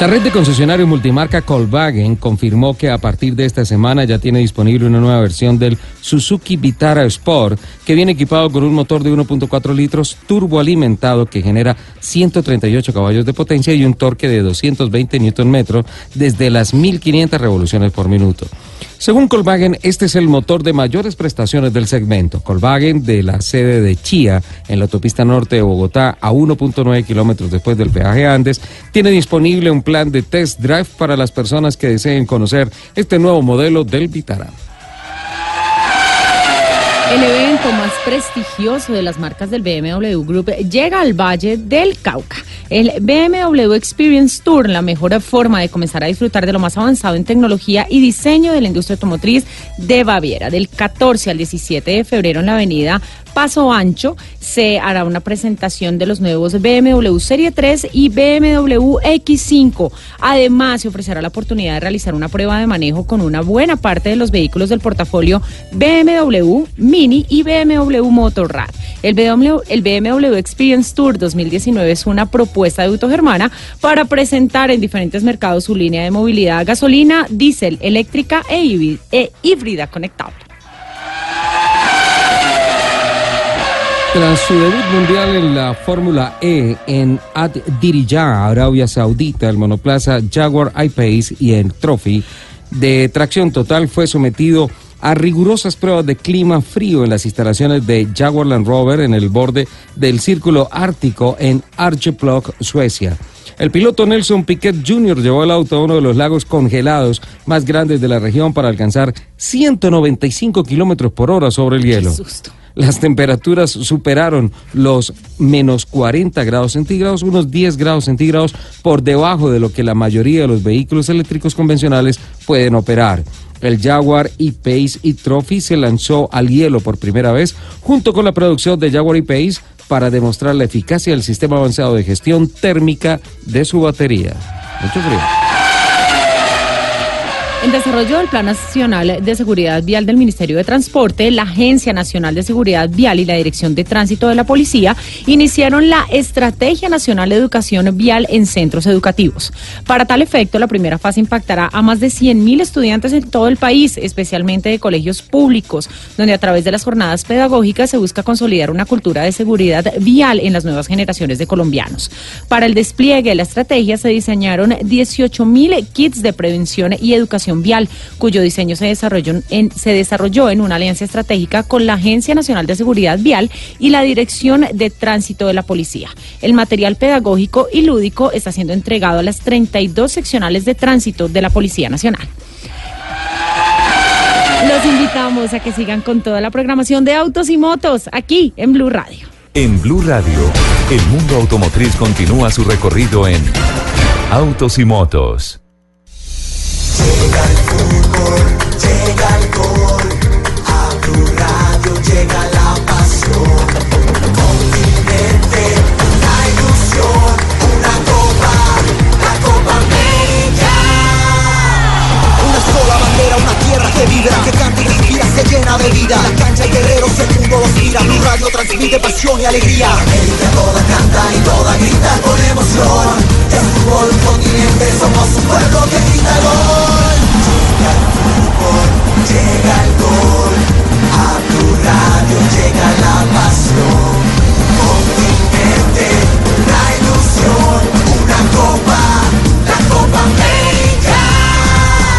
La red de concesionarios multimarca Volkswagen confirmó que a partir de esta semana ya tiene disponible una nueva versión del Suzuki Vitara Sport que viene equipado con un motor de 1.4 litros turboalimentado que genera 138 caballos de potencia y un torque de 220 Nm desde las 1500 revoluciones por minuto. Según Volkswagen, este es el motor de mayores prestaciones del segmento. Volkswagen, de la sede de Chía, en la autopista norte de Bogotá, a 1.9 kilómetros después del peaje Andes, tiene disponible un plan de test drive para las personas que deseen conocer este nuevo modelo del Vitara. El evento más prestigioso de las marcas del BMW Group llega al Valle del Cauca. El BMW Experience Tour, la mejor forma de comenzar a disfrutar de lo más avanzado en tecnología y diseño de la industria automotriz de Baviera. Del 14 al 17 de febrero en la avenida Paso Ancho se hará una presentación de los nuevos BMW Serie 3 y BMW X5. Además, se ofrecerá la oportunidad de realizar una prueba de manejo con una buena parte de los vehículos del portafolio BMW Y BMW Motorrad. El BMW, Experience Tour 2019 es una propuesta de Autogermana para presentar en diferentes mercados su línea de movilidad gasolina, diésel, eléctrica e e híbrida conectable. Tras su debut mundial en la Fórmula E en Ad Diriyah, Arabia Saudita, el monoplaza Jaguar I-Pace y el Trophy de tracción total fue sometido a rigurosas pruebas de clima frío en las instalaciones de Jaguar Land Rover en el borde del Círculo Ártico en Arjeplog, Suecia. El piloto Nelson Piquet Jr. llevó el auto a uno de los lagos congelados más grandes de la región para alcanzar 195 kilómetros por hora sobre el hielo. Las temperaturas superaron los menos 40 grados centígrados, unos 10 grados centígrados por debajo de lo que la mayoría de los vehículos eléctricos convencionales pueden operar. El Jaguar E-Pace y Trophy se lanzó al hielo por primera vez junto con la producción de Jaguar E-Pace para demostrar la eficacia del sistema avanzado de gestión térmica de su batería. Mucho frío. En desarrollo del Plan Nacional de Seguridad Vial del Ministerio de Transporte, la Agencia Nacional de Seguridad Vial y la Dirección de Tránsito de la Policía iniciaron la Estrategia Nacional de Educación Vial en centros educativos. Para tal efecto, la primera fase impactará a más de 100.000 estudiantes en todo el país, especialmente de colegios públicos, donde a través de las jornadas pedagógicas se busca consolidar una cultura de seguridad vial en las nuevas generaciones de colombianos. Para el despliegue de la estrategia se diseñaron 18.000 kits de prevención y educación vial, cuyo diseño se desarrolló, en, se desarrolló en una alianza estratégica con la Agencia Nacional de Seguridad Vial y la Dirección de Tránsito de la Policía. El material pedagógico y lúdico está siendo entregado a las 32 seccionales de tránsito de la Policía Nacional. Los invitamos a que sigan con toda la programación de autos y motos aquí en Blue Radio. En Blue Radio, el mundo automotriz continúa su recorrido en Autos y Motos. Llega el fútbol, llega el gol. A Blue Radio llega la pasión. Continente, una ilusión, una copa, la Copa América. Una sola bandera, una tierra que vibra, que canta y respira, se llena de vida. La cancha y guerreros, el mundo los mira. Blue Radio transmite pasión y alegría. América toda canta y toda grita con emoción. Continente, somos un pueblo que grita gol. Llega el gol. A tu radio llega la pasión. Continente, una ilusión, una copa, la Copa América.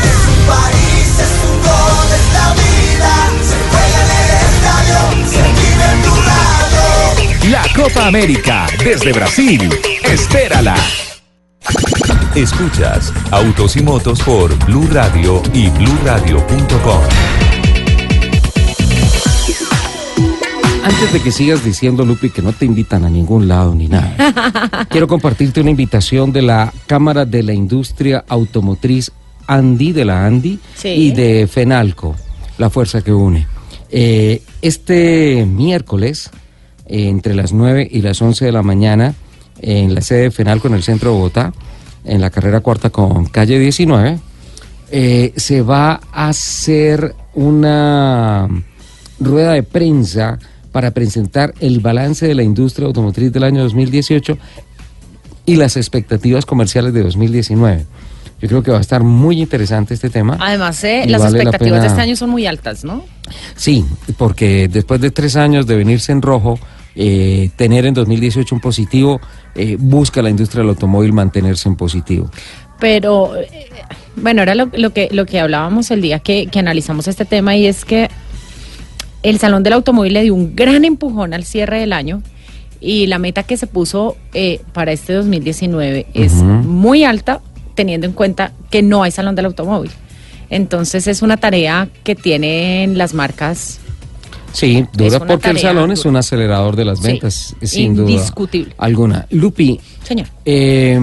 Es un país, es un gol, es la vida. Se juega en el estadio, se vive en tu radio. La Copa América desde Brasil. Espérala. Escuchas Autos y Motos por Blue Radio y bluradio.com. Antes de que sigas diciendo, Lupi, que no te invitan a ningún lado ni nada, *laughs* quiero compartirte una invitación de la Cámara de la Industria Automotriz Andi, de la Andi, Sí. y de FENALCO, la fuerza que une. Eh, este miércoles, eh, entre las 9 y las 11 de la mañana, en la sede de FENALCO en el centro de Bogotá, en la carrera cuarta con calle 19, eh, se va a hacer una rueda de prensa para presentar el balance de la industria automotriz del año 2018 y las expectativas comerciales de 2019. Yo creo que va a estar muy interesante este tema. Además, eh, las vale la expectativas de este año son muy altas, ¿no? Sí, porque después de tres años de venirse en rojo, eh, tener en 2018 un positivo, eh, busca la industria del automóvil mantenerse en positivo. Pero, eh, bueno, era lo, lo que, lo que hablábamos el día que, que analizamos este tema y es que el Salón del Automóvil le dio un gran empujón al cierre del año y la meta que se puso eh, para este 2019 es Ujú. muy alta teniendo en cuenta que no hay Salón del Automóvil. Entonces es una tarea que tienen las marcas Sí, una porque el salón es un acelerador de las Sí, ventas, sin duda indiscutible. alguna. Lupi, Señor. eh,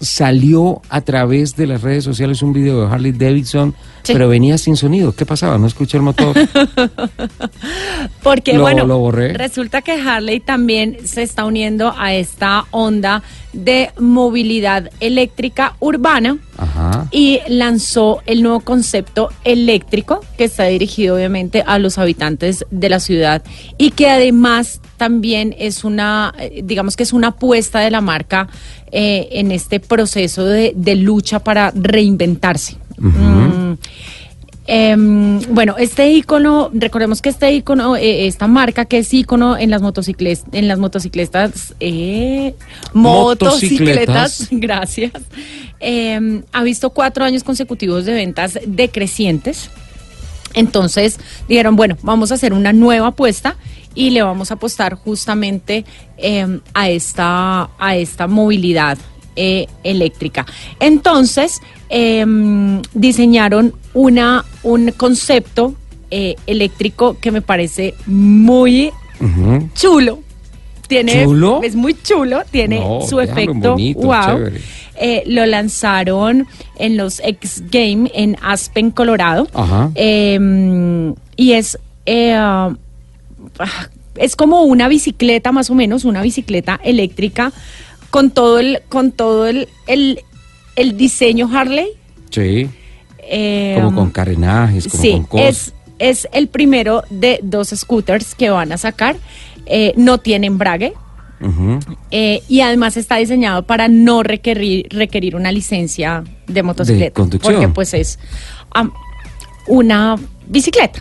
salió a través de las redes sociales un video de Harley Davidson, Sí. pero venía sin sonido. ¿Qué pasaba? No escuché el motor. *laughs* Porque Lo- bueno, lo borré. resulta que Harley también se está uniendo a esta onda de movilidad eléctrica urbana Ajá. y lanzó el nuevo concepto eléctrico que está dirigido obviamente a los habitantes de la ciudad y que además también es una, eh, digamos que es una apuesta de la marca eh, en este proceso de, de lucha para reinventarse. Mm, Em, bueno, este icono, recordemos que este icono, eh, esta marca que es icono en las motocicletas, en las motocicletas, eh, motocicletas, Motocicletas. *laughs* gracias, em, ha visto cuatro años consecutivos de ventas decrecientes. Entonces dijeron, bueno, vamos a hacer una nueva apuesta y le vamos a apostar justamente em, a, esta, a esta movilidad eh, eléctrica. Entonces em, diseñaron una, un concepto eh, eléctrico que me parece muy chulo. Tiene, ¿Chulo? Es muy chulo, tiene No, su efecto bonito, wow. Eh, lo lanzaron en los X Game en Aspen, Colorado. Ajá. Eh, y es, eh, ah, es como una bicicleta más o menos, una bicicleta eléctrica con todo el, con todo el, el, el diseño Harley. Sí, Eh, como con carenajes, como sí, con cosas. es, es el primero de dos scooters que van a sacar. Eh, no tiene embrague. Ujú. eh, y además está diseñado para no requerir, requerir una licencia de motocicleta. Porque pues es am, una bicicleta.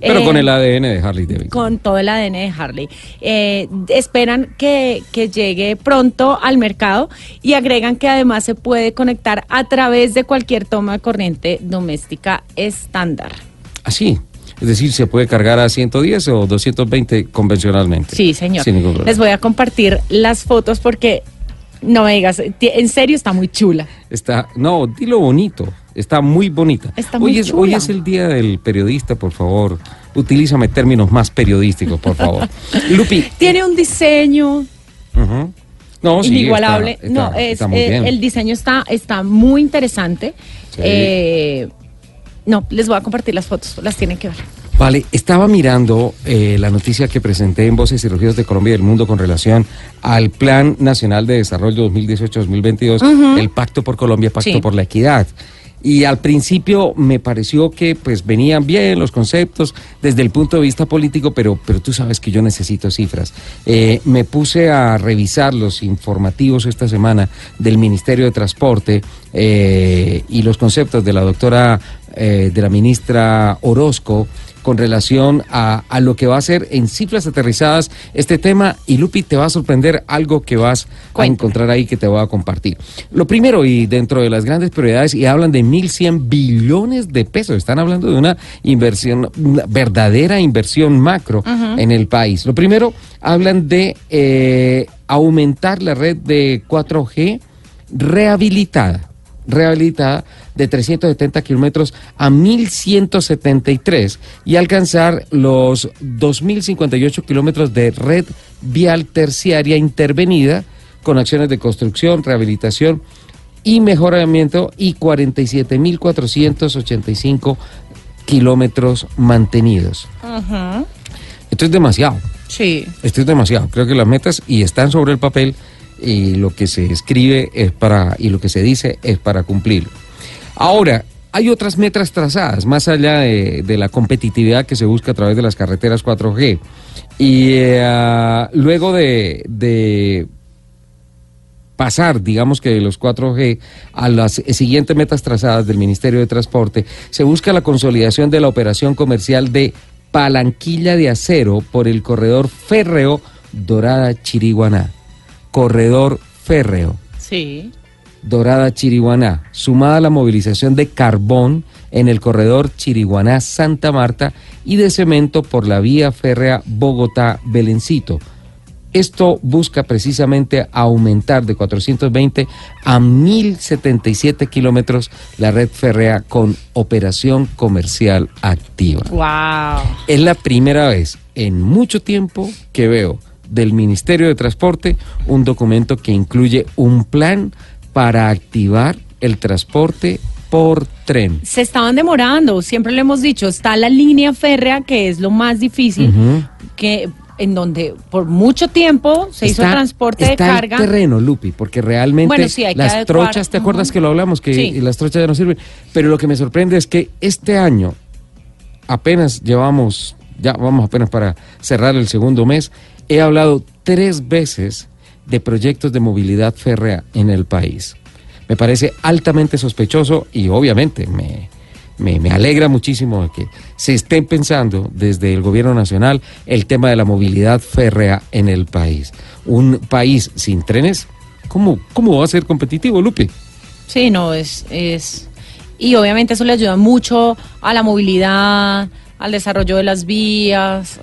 Pero Eh, con el ADN de Harley Davidson. Con todo el ADN de Harley. Eh, esperan que, que llegue pronto al mercado y agregan que además se puede conectar a través de cualquier toma de corriente doméstica estándar. Así. Es decir, se puede cargar a 110 o 220 convencionalmente. Sí, señor. Sin ningún problema. Les voy a compartir las fotos porque, no me digas, en serio está muy chula. Está, no, dilo bonito. Está muy bonita. Está hoy, es, hoy chula. es el día del periodista, por favor. Utilízame términos más periodísticos, por favor. *laughs* Lupi. Tiene un diseño. No, sí, inigualable. está- está- no, es, está muy eh, bien. el diseño está, está muy interesante. Sí. Eh, no, les voy a compartir las fotos, las tienen que ver. Vale, estaba mirando eh, la noticia que presenté en Voces y Rugidos de Colombia y del Mundo con relación al Plan Nacional de Desarrollo 2018-2022, Ujú. el Pacto por Colombia, Pacto Sí. por la Equidad. Y al principio me pareció que pues venían bien los conceptos desde el punto de vista político, pero, pero tú sabes que yo necesito cifras. Eh, me puse a revisar los informativos esta semana del Ministerio de Transporte eh, y los conceptos de la doctora, eh, de la ministra Orozco con relación a, a lo que va a ser en cifras aterrizadas este tema y Lupi te va a sorprender algo que vas a encontrar ahí que te voy a compartir. Lo primero y dentro de las grandes prioridades y hablan de 1.100 billones de pesos, están hablando de una inversión, una verdadera inversión macro en el país. Lo primero, hablan de eh, aumentar la red de 4G rehabilitada, rehabilitada de 370 kilómetros a 1173 y alcanzar los 2058 kilómetros de red vial terciaria intervenida con acciones de construcción, rehabilitación y mejoramiento y 47.485 kilómetros mantenidos. Esto es demasiado. Sí. Esto es demasiado. Creo que las metas y están sobre el papel y lo que se escribe es para y lo que se dice es para cumplirlo. Ahora, hay otras metas trazadas más allá de, la competitividad que se busca a través de las carreteras 4G. Y eh, luego de, de pasar, digamos que de los 4G a las siguientes metas trazadas del Ministerio de Transporte, se busca la consolidación de la operación comercial de palanquilla de acero por el corredor férreo Dorada Chiriguaná. Corredor férreo Sí. Dorada Chiriguaná, sumada a la movilización de carbón en el corredor Chiriguaná-Santa Marta y de cemento por la vía férrea Bogotá-Belencito. Esto busca precisamente aumentar de 420 a 1077 kilómetros la red férrea con operación comercial activa. Wow. Es la primera vez en mucho tiempo que veo del Ministerio de Transporte un documento que incluye un plan para activar el transporte por tren. Se estaban demorando, siempre lo hemos dicho, está la línea férrea que es lo más difícil, que en donde por mucho tiempo se hizo Está- transporte de está el carga. terreno, Lupi, porque realmente Bueno, sí, las trochas, ¿te acuerdas que lo hablamos? Que Sí. las trochas ya no sirven. Pero lo que me sorprende es que este año apenas llevamos, ya vamos apenas para cerrar el segundo mes, he hablado tres veces de proyectos de movilidad férrea en el país. Me parece altamente sospechoso y obviamente me, me, me alegra muchísimo que se esté pensando desde el gobierno nacional el tema de la movilidad férrea en el país. Un país sin trenes, ¿cómo, cómo va a ser competitivo, Lupe? Sí, no, es, es... Y obviamente eso le ayuda mucho a la movilidad, al desarrollo de las vías.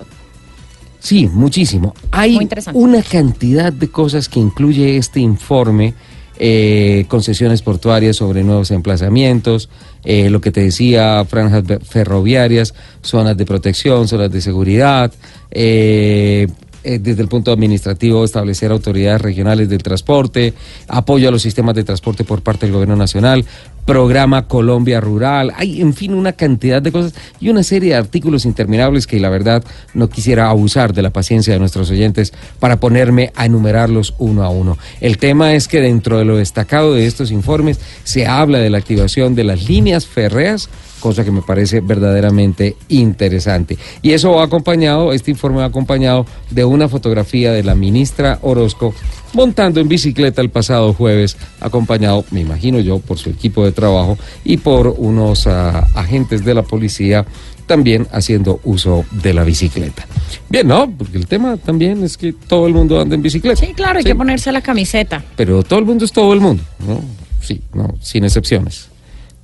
Sí, muchísimo. Hay una cantidad de cosas que incluye este informe eh, concesiones portuarias sobre nuevos emplazamientos, eh, lo que te decía, franjas ferroviarias, zonas de protección, zonas de seguridad, eh, eh, desde el punto administrativo establecer autoridades regionales del transporte, apoyo a los sistemas de transporte por parte del gobierno nacional, programa Colombia Rural, hay en fin una cantidad de cosas y una serie de artículos interminables que la verdad no quisiera abusar de la paciencia de nuestros oyentes para ponerme a enumerarlos uno a uno. El tema es que dentro de lo destacado de estos informes se habla de la activación de las líneas férreas cosa que me parece verdaderamente interesante. Y eso va acompañado, este informe va acompañado de una fotografía de la ministra Orozco montando en bicicleta el pasado jueves, acompañado, me imagino yo, por su equipo de trabajo y por unos ah, agentes de la policía también haciendo uso de la bicicleta. Bien, ¿no? Porque el tema también es que todo el mundo anda en bicicleta. Sí, claro, hay Sí. que ponerse la camiseta. Pero todo el mundo es todo el mundo, ¿no? Sí, no, sin excepciones.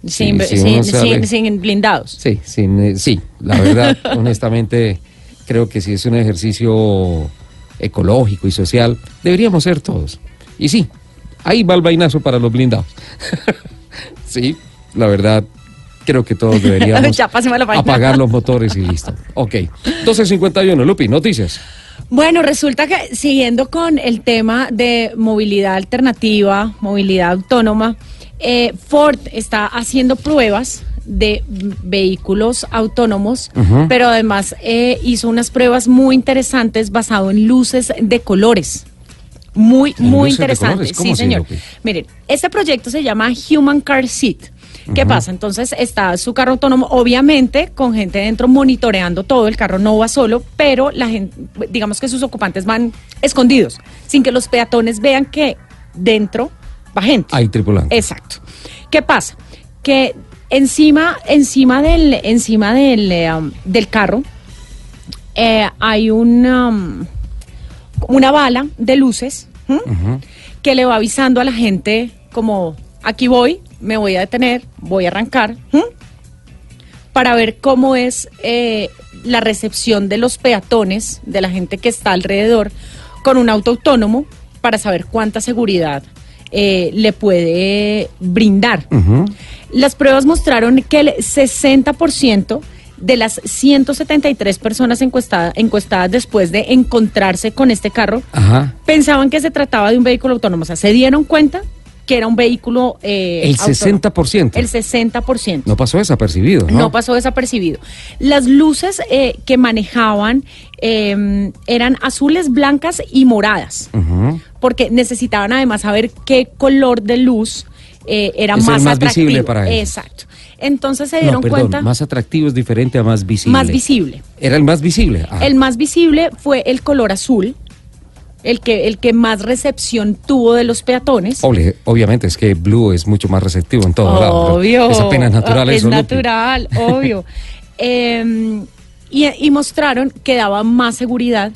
Sin, sin- uno sale- sin- sin blindados. Sí, sin, eh, sí, la verdad, *laughs* honestamente, creo que si es un ejercicio ecológico y social, deberíamos ser todos. Y sí, ahí va el vainazo para los blindados. *laughs* sí, la verdad, creo que todos deberíamos *laughs* Ya apagar los motores y listo. Ok, 12.51, Lupi, noticias. Bueno, resulta que siguiendo con el tema de movilidad alternativa, movilidad autónoma, eh, Ford está haciendo pruebas de vehículos autónomos, pero además eh, hizo unas pruebas muy interesantes basado en luces de colores. Muy, ¿En muy interesante. Sí, así, señor. Miren, este proyecto se llama Human Car Seat. ¿Qué pasa? Entonces está su carro autónomo, obviamente con gente dentro monitoreando todo, el carro no va solo, pero la gente, digamos que sus ocupantes van escondidos, sin que los peatones vean que dentro va gente. Hay tripulante. Exacto. ¿Qué pasa? Que encima, encima del, encima del, eh, um, del carro eh, hay una, um, una bala de luces que le va avisando a la gente como aquí voy, me voy a detener, voy a arrancar, para ver cómo es eh, la recepción de los peatones, de la gente que está alrededor, con un auto autónomo, para saber cuánta seguridad eh, le puede brindar. Las pruebas mostraron que el 60% de las 173 personas encuestada- encuestadas después de encontrarse con este carro Ajá. pensaban que se trataba de un vehículo autónomo. O sea, se dieron cuenta que era un vehículo eh, El autónomo. 60%. El 60%. No pasó desapercibido, ¿no? No pasó desapercibido. Las luces eh, que manejaban eh, eran azules, blancas y moradas, porque necesitaban además saber qué color de luz eh, era Es el más, más atractivo. visible para ellos. Exacto. Entonces se No, dieron perdón, cuenta más atractivo es diferente a más visible. más visible. Era el más visible. Ah. El más visible fue el color azul, el que, el que más recepción tuvo de los peatones. Obli- obviamente, es que Blue es mucho más receptivo en todo. Obvio. Es apenas natural Ah, eso, Es Lupi. natural, obvio. *laughs* Eh, y, y mostraron que daba más seguridad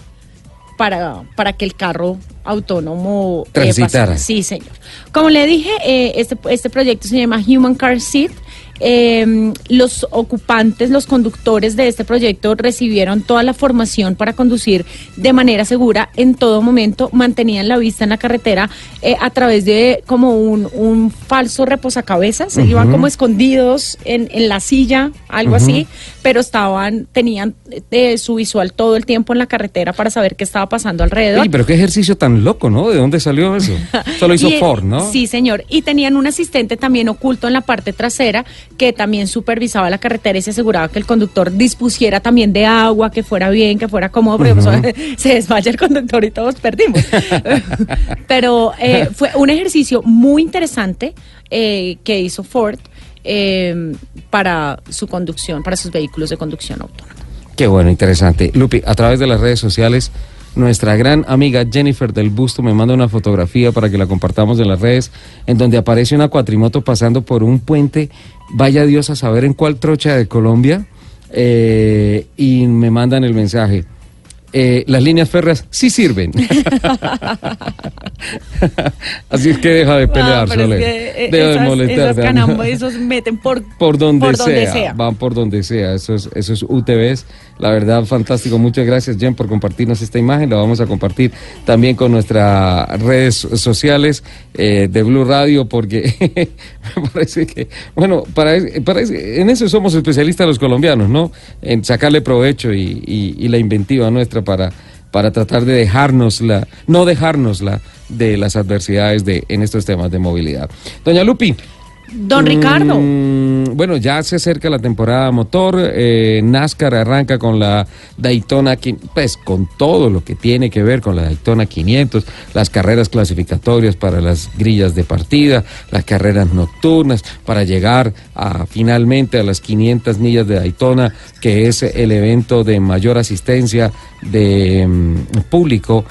para, para que el carro autónomo eh, Transitara. Sí, señor. Como le dije, eh, este, este proyecto se llama Human Car Seat. Eh, los ocupantes, los conductores de este proyecto recibieron toda la formación para conducir de manera segura en todo momento, mantenían la vista en la carretera eh, a través de como un, un falso reposacabezas, Ujú. iban como escondidos en, en la silla, algo así, pero estaban, tenían eh, su visual todo el tiempo en la carretera para saber qué estaba pasando alrededor. Oye, pero qué ejercicio tan loco, ¿no? ¿De dónde salió eso? *laughs* Solo hizo Y, Ford, ¿no? Sí, señor. Y tenían un asistente también oculto en la parte trasera que también supervisaba la carretera y se aseguraba que el conductor dispusiera también de agua, que fuera bien, que fuera cómodo, porque pues, *laughs* se desmaya el conductor y todos perdimos. *laughs* Pero eh, fue un ejercicio muy interesante eh, que hizo Ford eh, para su conducción, para sus vehículos de conducción autónoma. Qué bueno, interesante. Lupi, a través de las redes sociales, nuestra gran amiga Jennifer del Busto me manda una fotografía para que la compartamos en las redes, en donde aparece una cuatrimoto pasando por un puente, vaya Dios a saber en cuál trocha de Colombia, eh, y me mandan el mensaje. eh, las líneas férreas sí sirven. *laughs* Así es que deja de pelear, es que, eh, Deja de esas, canambas, esos meten por, por donde, por donde sea, sea. van por donde sea. Eso es, eso es UTVs. La verdad, fantástico. Muchas gracias, Jen, por compartirnos esta imagen. La vamos a compartir también con nuestras redes sociales eh, de Blue Radio, porque *laughs* me parece que, bueno, para, para- en eso somos especialistas los colombianos, ¿no? En sacarle provecho y, y- y la inventiva nuestra para para tratar de dejárnosla, no dejárnosla de las adversidades de, en estos temas de movilidad. Doña Lupi, Don Ricardo. Mm, bueno, ya se acerca la temporada motor. eh, NASCAR arranca con la Daytona, pues con todo lo que tiene que ver con la Daytona 500, las carreras clasificatorias para las grillas de partida, las carreras nocturnas, para llegar a finalmente a las 500 millas de Daytona, que es el evento de mayor asistencia de mm, público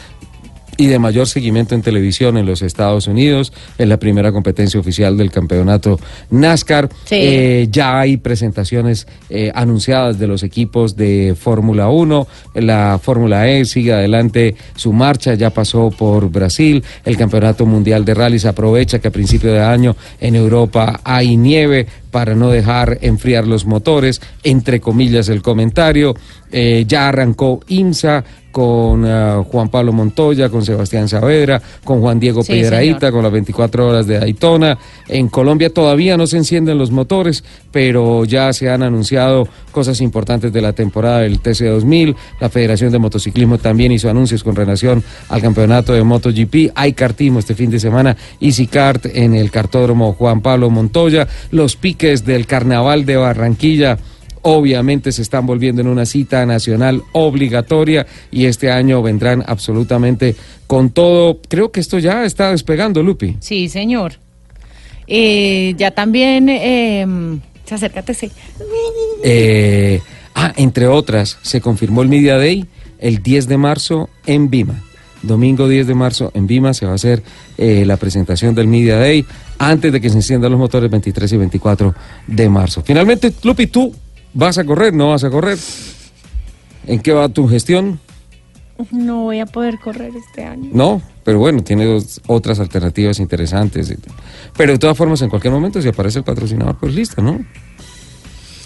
y de mayor seguimiento en televisión en los Estados Unidos. Es la primera competencia oficial del campeonato NASCAR. Sí. Eh, ya hay presentaciones eh, anunciadas de los equipos de Fórmula 1. La Fórmula E sigue adelante su marcha, ya pasó por Brasil. El Campeonato Mundial de Rallys aprovecha que a principio de año en Europa hay nieve para no dejar enfriar los motores, entre comillas el comentario. Eh, ya arrancó IMSA con ah, Juan Pablo Montoya, con Sebastián Saavedra, con Juan Diego Sí, Piedraíta, señor. con las 24 horas de Daytona. En Colombia todavía no se encienden los motores, pero ya se han anunciado cosas importantes de la temporada del TC2000. La Federación de Motociclismo también hizo anuncios con relación al campeonato de MotoGP. Hay kartismo este fin de semana, Easy Kart en el cartódromo Juan Pablo Montoya. Los piques del Carnaval de Barranquilla obviamente se están volviendo en una cita nacional obligatoria y este año vendrán absolutamente con todo. Creo que esto ya está despegando, Lupi. Sí, señor. Eh, ya también, eh, se acércate, sí. Eh, ah, entre otras, se confirmó el Media Day el 10 de marzo en Vima. Domingo 10 de marzo en Vima se va a hacer eh, la presentación del Media Day antes de que se enciendan los motores 23 y 24 de marzo. Finalmente, Lupi, ¿tú vas a correr? ¿No vas a correr? ¿En qué va tu gestión? No voy a poder correr este año. No, pero bueno, tiene dos- otras alternativas interesantes. Pero de todas formas, en cualquier momento, si aparece el patrocinador, pues listo, ¿no?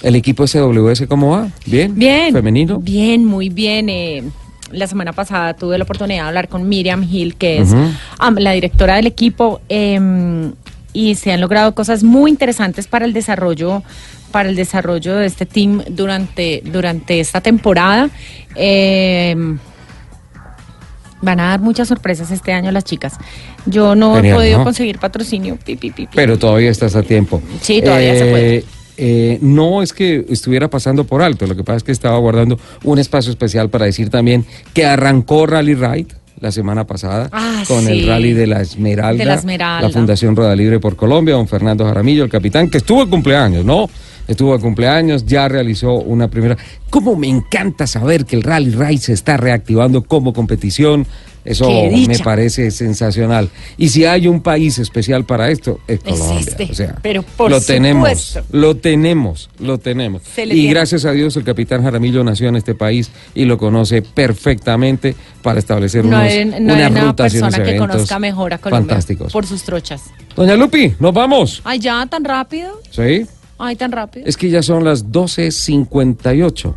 ¿El equipo SWS cómo va? ¿Bien? Bien. ¿Femenino? Bien, muy bien. eh, la semana pasada tuve la oportunidad de hablar con Miriam Hill, que es am, la directora del equipo, em, y se han logrado cosas muy interesantes para el desarrollo para el desarrollo de este team durante, durante esta temporada. Em, van a dar muchas sorpresas este año las chicas. Yo no Genial, he podido ¿no? conseguir patrocinio. pi, pi, pi. Pero todavía estás a tiempo. Sí, todavía se puede. eh, no es que estuviera pasando por alto, lo que pasa es que estaba guardando un espacio especial para decir también que arrancó Rally Ride la semana pasada Ah, con sí. el Rally de la Esmeralda, De la Esmeralda. la Fundación Rueda Libre por Colombia, don Fernando Jaramillo, el capitán, que estuvo de cumpleaños, ¿no? Estuvo de cumpleaños, ya realizó una primera... ¿Cómo me encanta saber que el Rally Ride se está reactivando como competición? Eso me parece sensacional. Y si hay un país especial para esto, es Colombia. este, o sea, pero por lo tenemos, lo tenemos, lo tenemos. Y gracias a Dios el capitán Jaramillo nació en este país y lo conoce perfectamente para establecer no unos, hay, no hay unas una rutas y unos persona que conozca mejor a Colombia fantásticos. por sus trochas. Doña Lupi, nos vamos. Ay, ya, tan rápido. ¿Sí? Ay, tan rápido. Es que ya son las 12.58.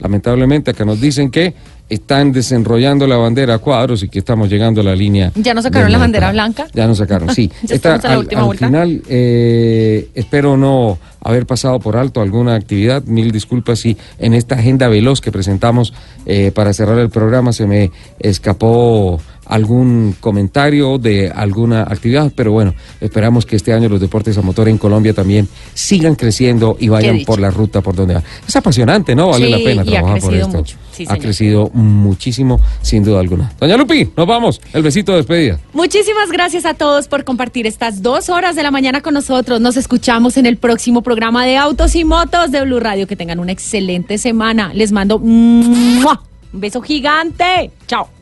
Lamentablemente acá nos dicen que están desenrollando la bandera a cuadros y que estamos llegando a la línea. ¿Ya nos sacaron la bandera blanca? Ya nos sacaron, sí. *laughs* Estamos en la al, última al vuelta. final, eh, espero no haber pasado por alto alguna actividad. Mil disculpas si en esta agenda veloz que presentamos eh, para cerrar el programa se me escapó algún comentario de alguna actividad, pero bueno, esperamos que este año los deportes a motor en Colombia también sigan creciendo y vayan por la ruta por donde va. Es apasionante, ¿no? Vale Sí, la pena trabajar por esto. mucho. Sí, ha señor. crecido muchísimo, sin duda alguna. Doña Lupi, nos vamos. El besito de despedida. Muchísimas gracias a todos por compartir estas dos horas de la mañana con nosotros. Nos escuchamos en el próximo programa de Autos y Motos de Blue Radio. Que tengan una excelente semana. Les mando un beso gigante. Chao.